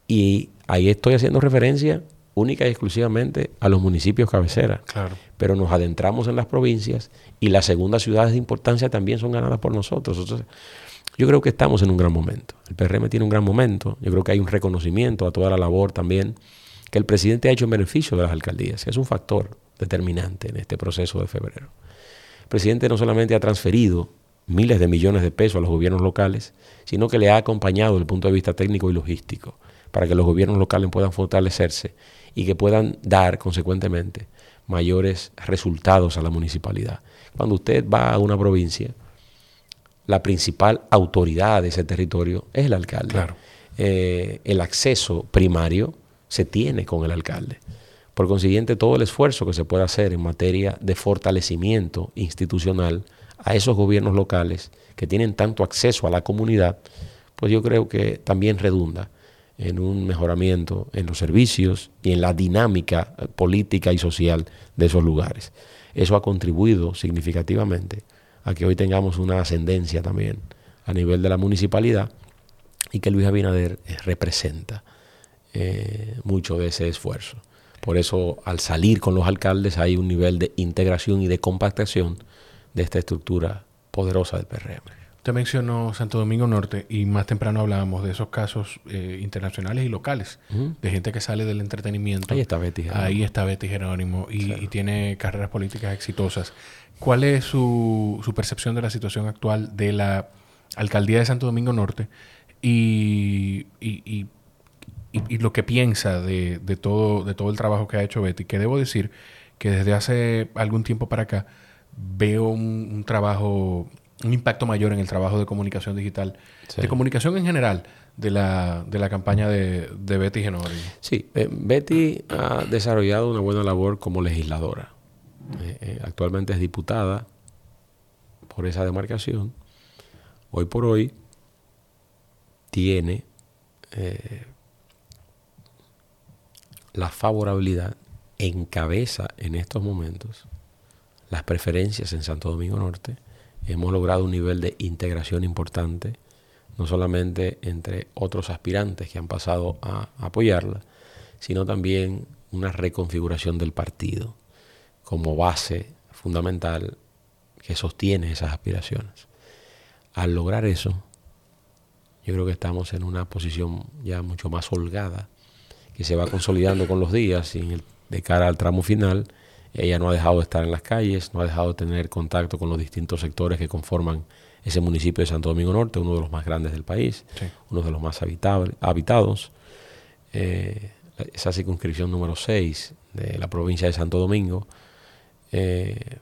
Y ahí estoy haciendo referencia única y exclusivamente a los municipios cabecera. Claro. Pero nos adentramos en las provincias y las segundas ciudades de importancia también son ganadas por nosotros. Entonces, yo creo que estamos en un gran momento. El PRM tiene un gran momento. Yo creo que hay un reconocimiento a toda la labor también que el presidente ha hecho en beneficio de las alcaldías, que es un factor determinante en este proceso de febrero. El presidente no solamente ha transferido miles de millones de pesos a los gobiernos locales, sino que le ha acompañado desde el punto de vista técnico y logístico para que los gobiernos locales puedan fortalecerse y que puedan dar consecuentemente mayores resultados a la municipalidad. Cuando usted va a una provincia, la principal autoridad de ese territorio es el alcalde. Eh, el acceso primario se tiene con el alcalde. Por consiguiente, todo el esfuerzo que se pueda hacer en materia de fortalecimiento institucional a esos gobiernos locales que tienen tanto acceso a la comunidad, pues yo creo que también redunda en un mejoramiento en los servicios y en la dinámica política y social de esos lugares. Eso ha contribuido significativamente a que hoy tengamos una ascendencia también a nivel de la municipalidad y que Luis Abinader eh, representa eh, mucho de ese esfuerzo. Por eso, al salir con los alcaldes, hay un nivel de integración y de compactación de esta estructura poderosa del PRM. Usted mencionó Santo Domingo Norte y más temprano hablábamos de esos casos eh, internacionales y locales, de gente que sale del entretenimiento. Ahí está Betty Jerónimo. Ahí está Betty Jerónimo y, tiene carreras políticas exitosas. ¿Cuál es su, percepción de la situación actual de la alcaldía de Santo Domingo Norte y, y, lo que piensa de, todo, de todo el trabajo que ha hecho Betty? Que debo decir que desde hace algún tiempo para acá veo un trabajo un impacto mayor en el trabajo de comunicación digital, de comunicación en general de la, de la campaña de, Betty Genori. Sí, eh, Betty ha desarrollado una buena labor como legisladora. Eh, eh, actualmente es diputada por esa demarcación. Hoy por hoy tiene la favorabilidad, encabeza en estos momentos las preferencias en Santo Domingo Norte hemos logrado un nivel de integración importante, no solamente entre otros aspirantes que han pasado a apoyarla, sino también una reconfiguración del partido como base fundamental que sostiene esas aspiraciones. Al lograr eso, yo creo que estamos en una posición ya mucho más holgada, que se va consolidando con los días y de cara al tramo final ella no ha dejado de estar en las calles, no ha dejado de tener contacto con los distintos sectores que conforman ese municipio de Santo Domingo Norte, uno de los más grandes del país, uno de los más habitados. Eh, esa circunscripción número 6 de la provincia de Santo Domingo eh,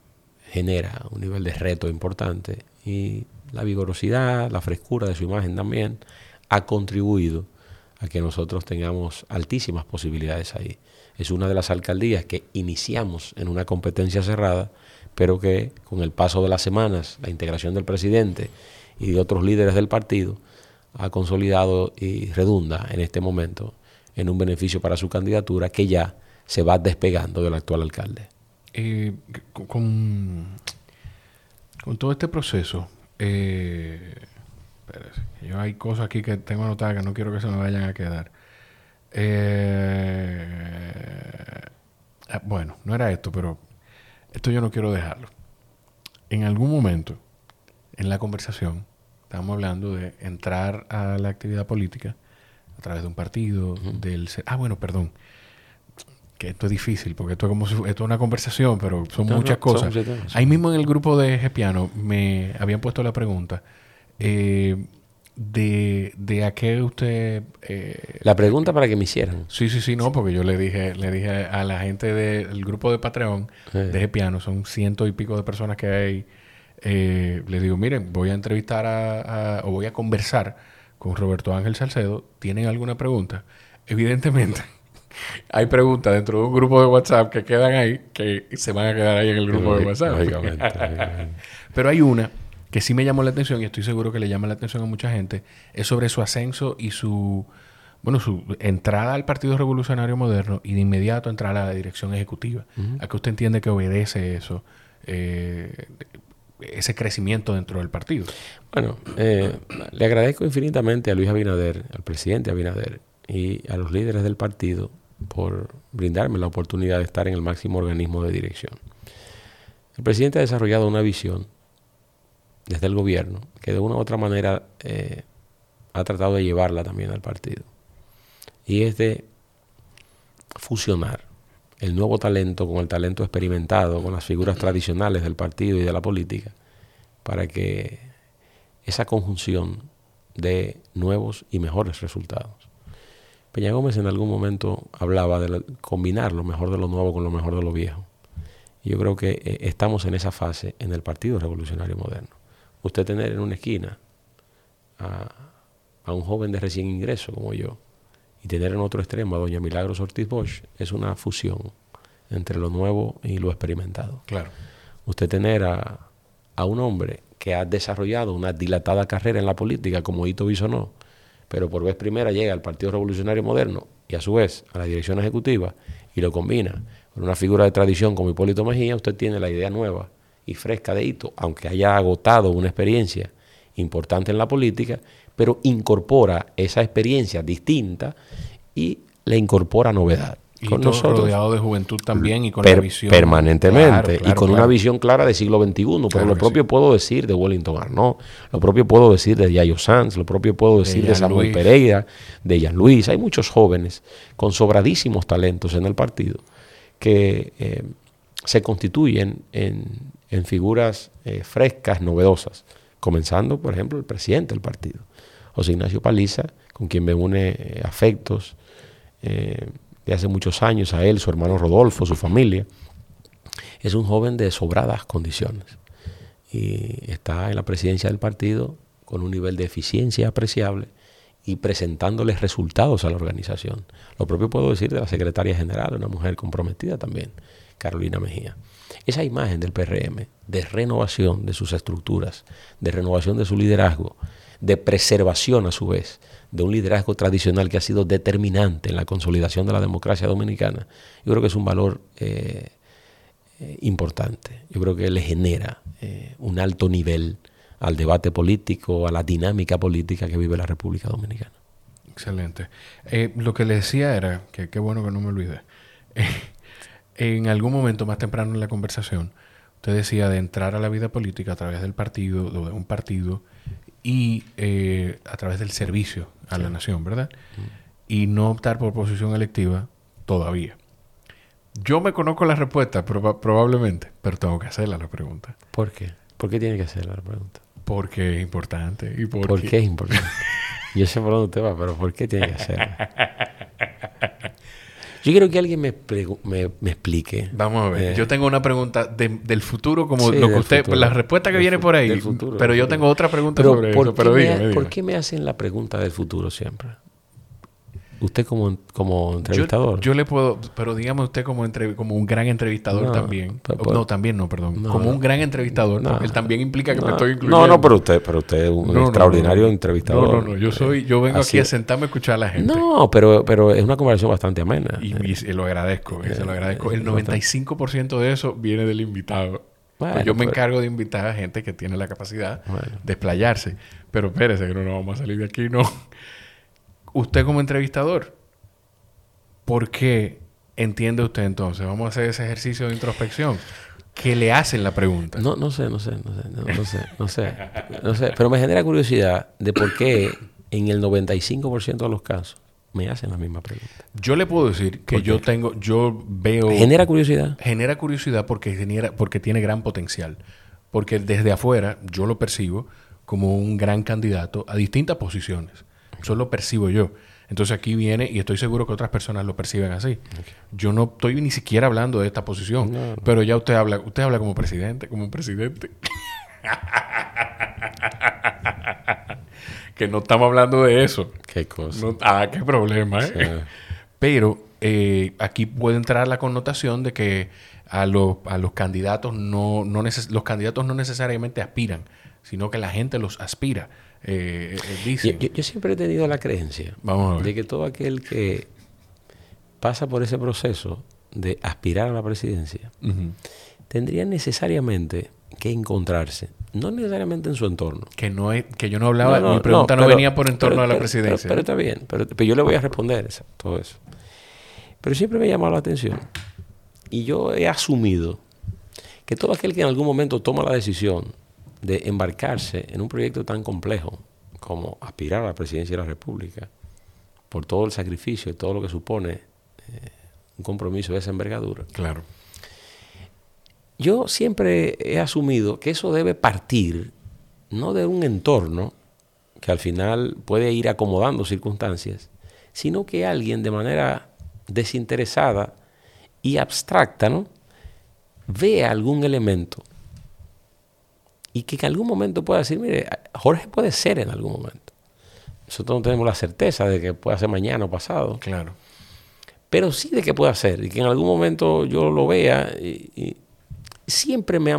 genera un nivel de reto importante y la vigorosidad, la frescura de su imagen también ha contribuido a que nosotros tengamos altísimas posibilidades ahí es una de las alcaldías que iniciamos en una competencia cerrada, pero que con el paso de las semanas, la integración del presidente y de otros líderes del partido, ha consolidado y redunda en este momento en un beneficio para su candidatura que ya se va despegando del actual alcalde. Eh, con, todo este proceso, eh, yo hay cosas aquí que tengo anotadas que no quiero que se me vayan a quedar. Eh, bueno, no era esto, pero esto yo no quiero dejarlo. En algún momento, en la conversación, estábamos hablando de entrar a la actividad política a través de un partido, del... Ah, bueno, perdón. Que esto es difícil, porque esto es como si, esto es una conversación, pero son muchas cosas. Ahí mismo en el grupo de Gepiano me habían puesto la pregunta. Eh, de, de a qué usted... Eh, la pregunta para que me hicieran. Sí, sí, sí, no, porque yo le dije le dije a la gente del grupo de Patreon de piano, son ciento y pico de personas que hay, eh, le digo, miren, voy a entrevistar a, o voy a conversar con Roberto Ángel Salcedo, ¿tienen alguna pregunta? Evidentemente, hay preguntas dentro de un grupo de WhatsApp que quedan ahí, que se van a quedar ahí en el grupo de WhatsApp. Pero hay una que sí me llamó la atención y estoy seguro que le llama la atención a mucha gente, es sobre su ascenso y su, bueno, su entrada al Partido Revolucionario Moderno y de inmediato entrar a la dirección ejecutiva. ¿A qué usted entiende que obedece eso? Eh, ese crecimiento dentro del partido. Bueno, eh, le agradezco infinitamente a Luis Abinader, al presidente Abinader y a los líderes del partido por brindarme la oportunidad de estar en el máximo organismo de dirección. El presidente ha desarrollado una visión desde el gobierno, que de una u otra manera eh, ha tratado de llevarla también al partido. Y es de fusionar el nuevo talento con el talento experimentado, con las figuras tradicionales del partido y de la política, para que esa conjunción dé nuevos y mejores resultados. Peña Gómez en algún momento hablaba de combinar lo mejor de lo nuevo con lo mejor de lo viejo. Yo creo que eh, estamos en esa fase en el Partido Revolucionario Moderno usted tener en una esquina a, un joven de recién ingreso como yo y tener en otro extremo a doña Milagros Ortiz Bosch es una fusión entre lo nuevo y lo experimentado. Claro. Usted tener a, un hombre que ha desarrollado una dilatada carrera en la política como Ito Bisonó, pero por vez primera llega al Partido Revolucionario Moderno y a su vez a la dirección ejecutiva y lo combina con una figura de tradición como Hipólito Mejía, usted tiene la idea nueva y fresca de Hito, aunque haya agotado una experiencia importante en la política, pero incorpora esa experiencia distinta y le incorpora novedad. Y con nosotros. rodeado de juventud también y con Per- la visión. permanentemente Claro, y claro, con una visión clara del siglo XXI. Pero Claro lo propio puedo decir de Wellington Arnaud, lo propio puedo decir de Yayo Sanz, lo propio puedo decir de, Samuel Luis. Pereira, de Jean Luis. Hay muchos jóvenes con sobradísimos talentos en el partido que eh, se constituyen en, figuras eh, frescas, novedosas, comenzando, por ejemplo, el presidente del partido, José Ignacio Paliza, con quien me une eh, afectos eh, de hace muchos años, a él, su hermano Rodolfo, su familia. Es un joven de sobradas condiciones y está en la presidencia del partido con un nivel de eficiencia apreciable y presentándoles resultados a la organización. Lo propio puedo decir de la secretaria general, una mujer comprometida también, Carolina Mejía. Esa imagen del PRM, de renovación de sus estructuras, de renovación de su liderazgo, de preservación a su vez de un liderazgo tradicional que ha sido determinante en la consolidación de la democracia dominicana, yo creo que es un valor eh, eh, importante. Yo creo que le genera eh, un alto nivel al debate político, a la dinámica política que vive la República Dominicana. Excelente. Lo que le decía era, que qué bueno que no me olvidé. en algún momento más temprano en la conversación, usted decía de entrar a la vida política a través del partido, o de un partido, y eh, a través del servicio a la nación, ¿verdad? Y no optar por posición electiva todavía. Yo me conozco la respuesta, proba- probablemente, pero tengo que hacerla la pregunta. ¿Por qué? ¿Por qué tiene que hacer la pregunta? Porque es importante. Y porque, ¿Por qué es importante? Yo sé por dónde usted va, pero ¿por qué tiene que hacerla? Yo quiero que alguien me, me, me explique. Vamos a ver. Eh, Yo tengo una pregunta de- del futuro, como Sí, lo que usted, futuro. la respuesta que Del viene por ahí. del futuro, pero yo tengo otra pregunta Pero, sobre ¿por, eso. qué Pero me, dígame, ¿por qué me hacen la pregunta del futuro siempre? Usted como, como entrevistador. yo le puedo, pero dígame usted como, entre- como un gran entrevistador No, también. pero- no, también no, perdón. No, como un gran entrevistador. No. él también implica que me estoy incluyendo. no, no, pero usted, pero usted es un extraordinario entrevistador. No, no, no. Yo soy, yo vengo Así aquí a sentarme a escuchar a la gente. No, pero, pero es una conversación bastante amena. Y, y se lo agradezco, eh, se lo agradezco. El eh, 95% de eso viene del invitado. Bueno, Pues yo me pues- encargo de invitar a gente que tiene la capacidad Bueno. de explayarse. Pero espérese, que no nos vamos a salir de aquí, no. Usted como entrevistador, ¿por qué entiende usted entonces? Vamos a hacer ese ejercicio de introspección. ¿Qué le hacen la pregunta? No, no sé, no sé, no sé, no, no sé, no sé, no sé. Pero me genera curiosidad de por qué en el 95% de los casos me hacen la misma pregunta. Yo le puedo decir que ¿Por yo tengo, yo veo... ¿Genera curiosidad? genera curiosidad porque, genera, porque tiene gran potencial. Porque desde afuera yo lo percibo como un gran candidato a distintas posiciones. Eso lo percibo yo. Entonces aquí viene, y estoy seguro que otras personas lo perciben así. Yo no estoy ni siquiera hablando de esta posición, No, no. pero ya usted habla, usted habla como presidente, como un presidente. que no estamos hablando de eso. Qué cosa. No- ah, qué problema, ¿eh? Sí. Pero eh, aquí puede entrar la connotación de que a, los- a los candidatos no, no neces- los candidatos no necesariamente aspiran, sino que la gente los aspira. Eh, eh, Yo, dicen. yo- yo siempre he tenido la creencia Vamos de que todo aquel que pasa por ese proceso de aspirar a la presidencia tendría necesariamente que encontrarse, no necesariamente en su entorno. Que no es, que yo no hablaba, No, no, mi pregunta no, pero- venía por en torno pero- a la pero- presidencia. Pero, está bien, pero, yo le voy a responder todo eso. Pero siempre me ha llamado la atención. Y yo he asumido que todo aquel que en algún momento toma la decisión de embarcarse en un proyecto tan complejo como aspirar a la presidencia de la República, por todo el sacrificio y todo lo que supone eh, un compromiso de esa envergadura, claro. yo siempre he asumido que eso debe partir no de un entorno que al final puede ir acomodando circunstancias, sino que alguien de manera desinteresada y abstracta, ¿no? vea algún elemento y que en algún momento pueda decir, mire, Jorge puede ser en algún momento. Nosotros no tenemos la certeza de que pueda ser mañana o pasado, Claro. pero sí de que pueda ser y que en algún momento yo lo vea y, y siempre me ha,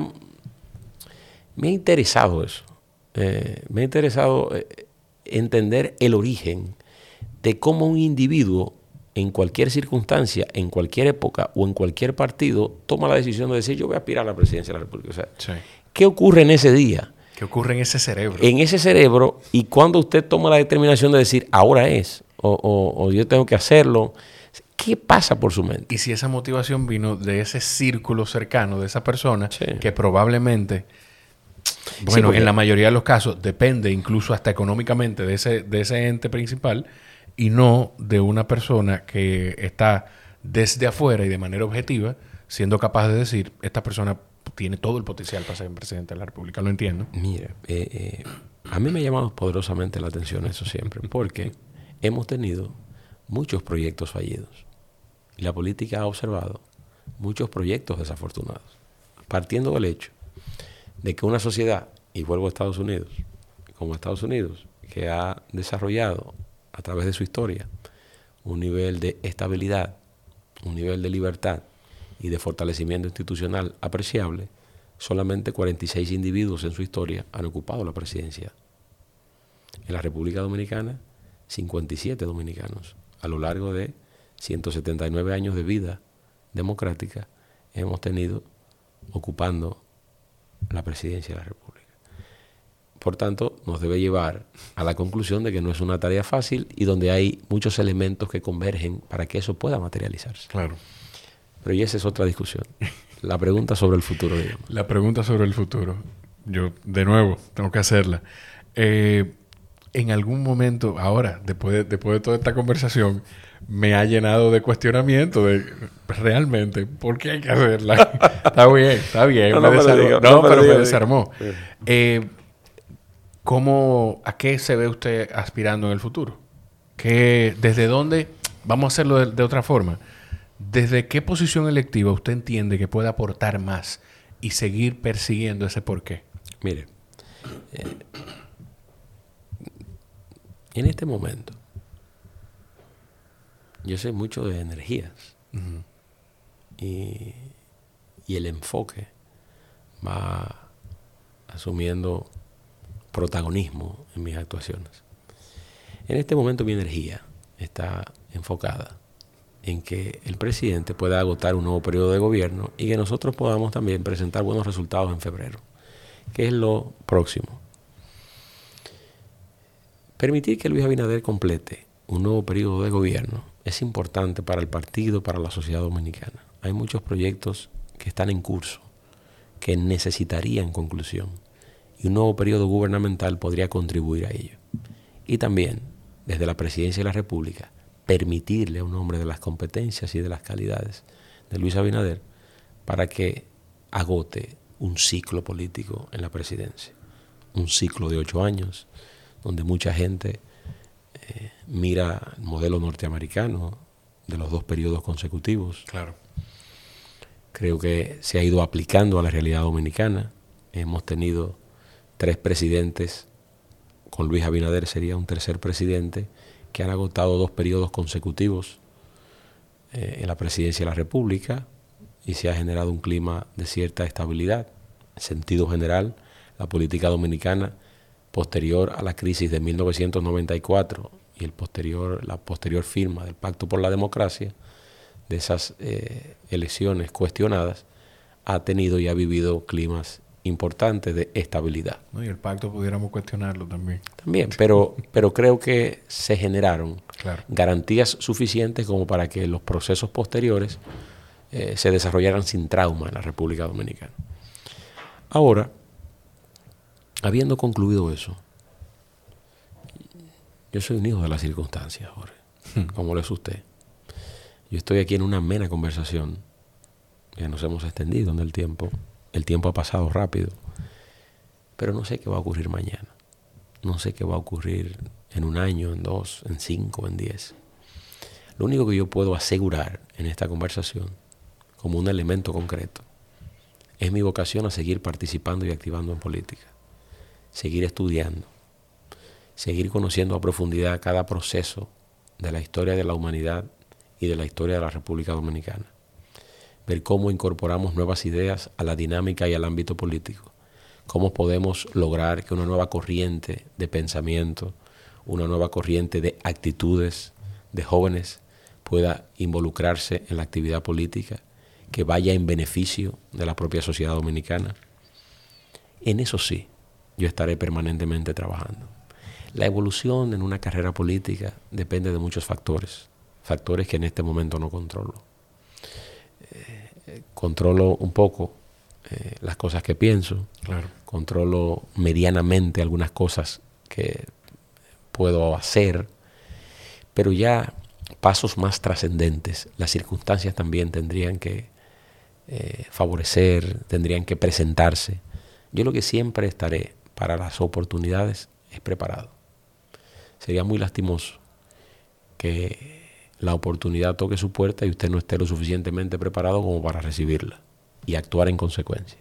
me ha interesado eso. Eh, me ha interesado eh, entender el origen de cómo un individuo en cualquier circunstancia, en cualquier época o en cualquier partido toma la decisión de decir yo voy a aspirar a la presidencia de la República. O sea, Sí. ¿Qué ocurre en ese día? ¿Qué ocurre en ese cerebro? en ese cerebro y cuando usted toma la determinación de decir ahora es o, o- o yo tengo que hacerlo, ¿Qué pasa por su mente? Y si esa motivación vino de ese círculo cercano de esa persona, Sí. que probablemente, bueno, porque- en la mayoría de los casos depende incluso hasta económicamente de ese, de ese ente principal y no de una persona que está desde afuera y de manera objetiva siendo capaz de decir, esta persona tiene todo el potencial para ser presidente de la República. Lo entiendo. Mira, eh, eh, a mí me ha llamado poderosamente la atención eso siempre, porque hemos tenido muchos proyectos fallidos y la política ha observado muchos proyectos desafortunados, partiendo del hecho de que una sociedad, y vuelvo a Estados Unidos, como Estados Unidos, que ha desarrollado a través de su historia un nivel de estabilidad, un nivel de libertad y de fortalecimiento institucional apreciable, solamente 46 individuos en su historia han ocupado la presidencia. En la República Dominicana, 57 dominicanos. A lo largo de 179 años de vida democrática, hemos tenido ocupando la presidencia de la República. Por tanto, nos debe llevar a la conclusión de que no es una tarea fácil y donde hay muchos elementos que convergen para que eso pueda materializarse. Claro. Pero ya esa es otra discusión. La pregunta sobre el futuro, digamos. La pregunta sobre el futuro. Yo, de nuevo, tengo que hacerla. Eh, en algún momento, ahora, después de, después de toda esta conversación, me ha llenado de cuestionamiento de realmente, ¿por qué hay que hacerla? está bien, está bien. No, me no me lo desarmó. diga, no, no me lo pero me diga, desarmó. Eh, ¿cómo, ¿A qué se ve usted aspirando en el futuro? ¿Qué, ¿Desde dónde? Vamos a hacerlo de, de otra forma. ¿Desde qué posición electiva usted entiende que puede aportar más y seguir persiguiendo ese porqué? Mire, eh, en este momento, yo sé mucho de energías y, y el enfoque va asumiendo protagonismo en mis actuaciones. En este momento mi energía está enfocada en que el presidente pueda agotar un nuevo periodo de gobierno y que nosotros podamos también presentar buenos resultados en febrero, que es lo próximo. Permitir que Luis Abinader complete un nuevo periodo de gobierno es importante para el partido, para la sociedad dominicana. Hay muchos proyectos que están en curso, que necesitarían conclusión, y un nuevo periodo gubernamental podría contribuir a ello. Y también, desde la presidencia de la República, permitirle a un hombre de las competencias y de las calidades de Luis Abinader para que agote un ciclo político en la presidencia. Un ciclo de ocho años, donde mucha gente eh, mira el modelo norteamericano de los dos periodos consecutivos. Claro. Creo que se ha ido aplicando a la realidad dominicana. Hemos tenido tres presidentes, con Luis Abinader sería un tercer presidente, que han agotado dos periodos consecutivos eh, en la presidencia de la República y se ha generado un clima de cierta estabilidad. En sentido general, la política dominicana posterior a la crisis de 1994 y el posterior, la posterior firma del Pacto por la Democracia, de esas eh, elecciones cuestionadas, ha tenido y ha vivido climas importantes de estabilidad. ¿no? Y el pacto pudiéramos cuestionarlo también. También, pero, pero creo que se generaron Claro. garantías suficientes como para que los procesos posteriores eh, se desarrollaran sin trauma en la República Dominicana. Ahora, habiendo concluido eso, yo soy un hijo de las circunstancias, Jorge, como lo es usted. Yo estoy aquí en una amena conversación que nos hemos extendido en el tiempo. El tiempo ha pasado rápido, pero no sé qué va a ocurrir mañana. No sé qué va a ocurrir en un año, en dos, en cinco, en diez. Lo único que yo puedo asegurar en esta conversación, como un elemento concreto, es mi vocación a seguir participando y activando en política, seguir estudiando, seguir conociendo a profundidad cada proceso de la historia de la humanidad y de la historia de la República Dominicana, ver cómo incorporamos nuevas ideas a la dinámica y al ámbito político, cómo podemos lograr que una nueva corriente de pensamiento, una nueva corriente de actitudes de jóvenes pueda involucrarse en la actividad política, que vaya en beneficio de la propia sociedad dominicana. En eso sí, yo estaré permanentemente trabajando. La evolución en una carrera política depende de muchos factores. factores que en este momento no controlo. Eh, controlo un poco eh, las cosas que pienso, controlo medianamente algunas cosas que puedo hacer, pero ya pasos más trascendentes, las circunstancias también tendrían que eh, favorecer, tendrían que presentarse. Yo lo que siempre estaré para las oportunidades es preparado. Sería muy lastimoso que la oportunidad toque su puerta y usted no esté lo suficientemente preparado como para recibirla y actuar en consecuencia.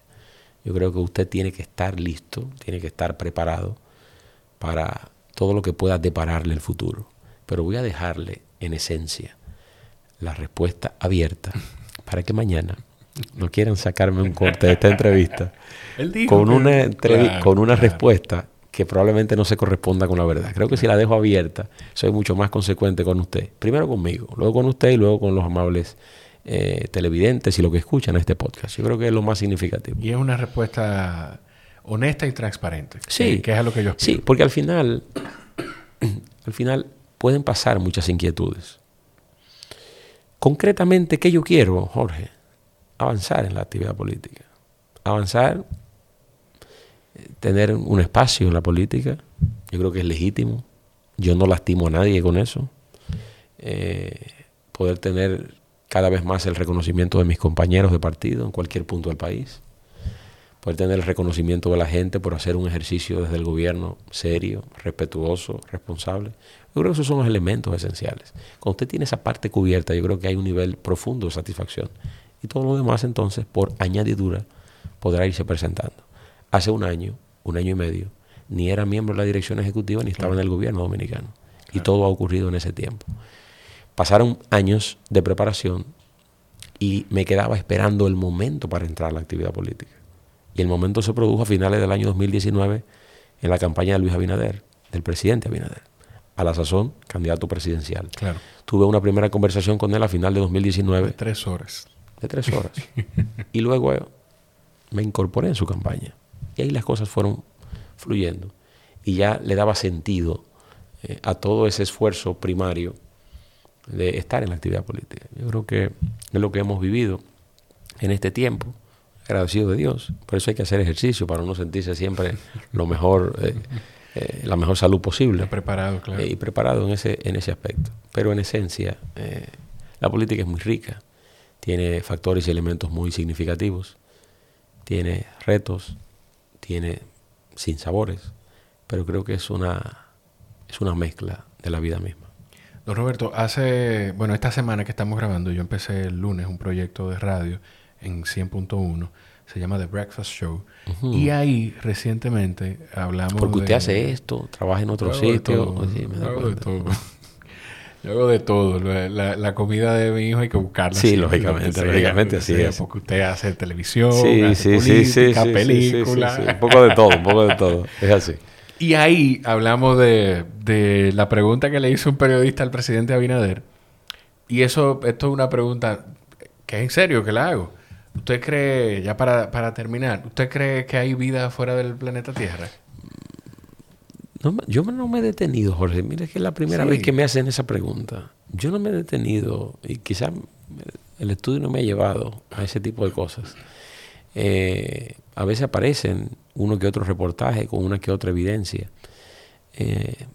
Yo creo que usted tiene que estar listo, tiene que estar preparado para todo lo que pueda depararle el futuro. Pero voy a dejarle en esencia la respuesta abierta para que mañana no quieran sacarme un corte de esta entrevista con, una con una respuesta que probablemente no se corresponda con la verdad. Creo que si la dejo abierta, soy mucho más consecuente con usted. Primero conmigo, luego con usted y luego con los amables eh, televidentes y lo que escuchan este podcast. Yo creo que es lo más significativo. Y es una respuesta honesta y transparente. Sí. Que, es lo que yo Sí, porque al final, al final pueden pasar muchas inquietudes. Concretamente, ¿qué yo quiero, Jorge? Avanzar en la actividad política. Avanzar tener un espacio en la política, yo creo que es legítimo. Yo no lastimo a nadie con eso. Eh, poder tener cada vez más el reconocimiento de mis compañeros de partido en cualquier punto del país. Poder tener el reconocimiento de la gente por hacer un ejercicio desde el gobierno serio, respetuoso, responsable. Yo creo que esos son los elementos esenciales. Cuando usted tiene esa parte cubierta, yo creo que hay un nivel profundo de satisfacción. Y todo lo demás entonces, por añadidura, podrá irse presentando hace un año, un año y medio, ni era miembro de la dirección ejecutiva ni estaba en el gobierno dominicano. Y todo ha ocurrido en ese tiempo. Pasaron años de preparación y me quedaba esperando el momento para entrar a la actividad política. Y el momento se produjo a finales del año 2019 en la campaña de Luis Abinader, del presidente Abinader, a la sazón candidato presidencial. Claro. Tuve una primera conversación con él a final de 2019. De tres horas. De tres horas. y luego me incorporé en su campaña. Y ahí las cosas fueron fluyendo. Y ya le daba sentido eh, a todo ese esfuerzo primario de estar en la actividad política. Yo creo que es lo que hemos vivido en este tiempo, agradecido de Dios. Por eso hay que hacer ejercicio para no sentirse siempre lo mejor, eh, eh, la mejor salud posible. preparado, claro. y preparado en ese, en ese aspecto. Pero en esencia, la política es muy rica, tiene factores y elementos muy significativos, tiene retos, tiene sin sabores, pero creo que es una, es una mezcla de la vida misma. Don Roberto, hace, bueno, esta semana que estamos grabando, yo empecé el lunes un proyecto de radio en 100.1, se llama The Breakfast Show, y ahí recientemente hablamos Porque usted hace esto, trabaja en otro sitio, de todo. Yo hago de todo. La, comida de mi hijo hay que buscarla. Sí, lógicamente, lógicamente así es. Porque usted hace televisión, sí, hace sí, política, sí, películas. Un poco de todo, un poco de todo. Es así. Y ahí hablamos de, de la pregunta que le hizo un periodista al presidente Abinader. Y eso, esto es una pregunta que es en serio que la hago. ¿Usted cree, ya para, para terminar, ¿usted cree que hay vida fuera del planeta Tierra? Yo no me he detenido, Jorge. Mira, que es la primera vez que me hacen esa pregunta. Yo no me he detenido y quizás el estudio no me ha llevado a ese tipo de cosas. Eh, a veces aparecen uno que otro reportaje con una que otra evidencia. Eh,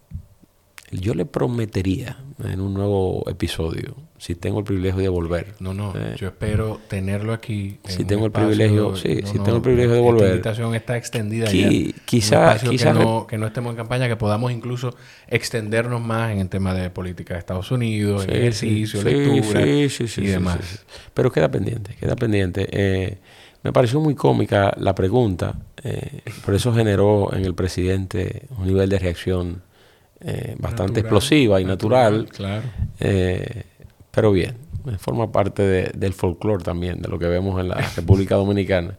yo le prometería en un nuevo episodio, si tengo el privilegio de volver. No, no, eh, yo espero tenerlo aquí. Si tengo el privilegio, sí, si tengo el privilegio de volver. La invitación está extendida ya. Quizá, quizá que, no, que no estemos en campaña, que podamos incluso extendernos más en el tema de política de Estados Unidos, ejercicio, lectura y demás. Pero queda pendiente, queda pendiente. Eh, me pareció muy cómica la pregunta, eh, por eso generó en el presidente un nivel de reacción eh, bastante explosiva y natural. claro. Eh, pero bien, forma parte del folclore también, de lo que vemos en la República Dominicana.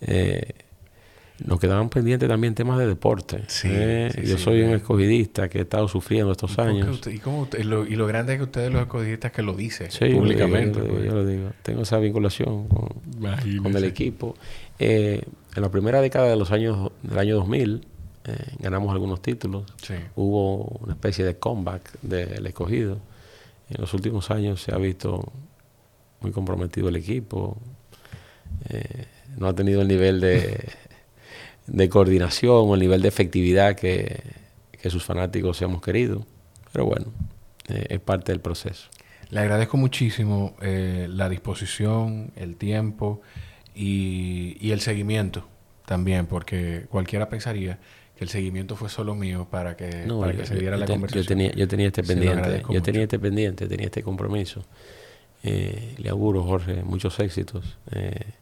Eh, nos quedaban pendientes también temas de deporte. yo soy un escogidista que he estado sufriendo estos años. y, lo, grande es que ustedes los escogidistas que lo dicen públicamente. Pues. Yo, lo digo, Tengo esa vinculación con, con el equipo. en la primera década de los años del año 2000, eh, ganamos algunos títulos. Hubo una especie de comeback del escogido. En los últimos años se ha visto muy comprometido el equipo. Eh, no ha tenido el nivel de, de coordinación o el nivel de efectividad que, que sus fanáticos hemos querido. Pero bueno, eh, es parte del proceso. Le agradezco muchísimo eh, la disposición, el tiempo y, y, el seguimiento también, porque cualquiera pensaría que el seguimiento fue solo mío para que, para que se diera la conversación. Yo tenía, yo tenía este pendiente, yo tenía este pendiente, tenía este compromiso. Eh, le auguro, Jorge, muchos éxitos. Eh,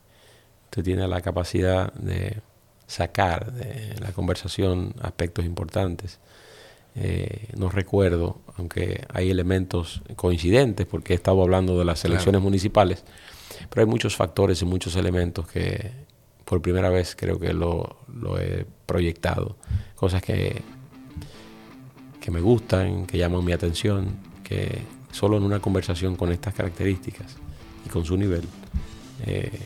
usted tiene la capacidad de sacar de la conversación aspectos importantes. Eh, no recuerdo, aunque hay elementos coincidentes, porque he estado hablando de las elecciones municipales, pero hay muchos factores y muchos elementos que por primera vez creo que lo, lo he proyectado. Cosas que, que me gustan, que llaman mi atención, que solo en una conversación con estas características y con su nivel eh,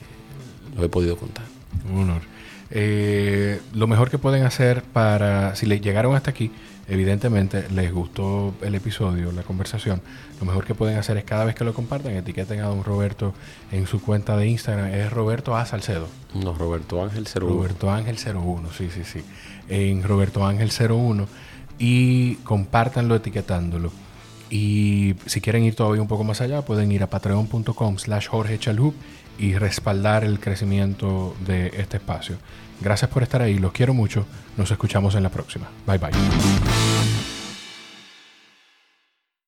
lo he podido contar. Un honor. Eh, lo mejor que pueden hacer para, si le llegaron hasta aquí, evidentemente les gustó el episodio, la conversación, lo mejor que pueden hacer es cada vez que lo compartan, etiqueten a don Roberto en su cuenta de Instagram, es Roberto A. Salcedo. No, Roberto Ángel 01. Roberto Ángel 01, sí, sí, sí. En Roberto Ángel 01 y compártanlo etiquetándolo. Y si quieren ir todavía un poco más allá, pueden ir a patreon.com slash Jorge Chalhub y respaldar el crecimiento de este espacio. Gracias por estar ahí, los quiero mucho, nos escuchamos en la próxima. Bye bye.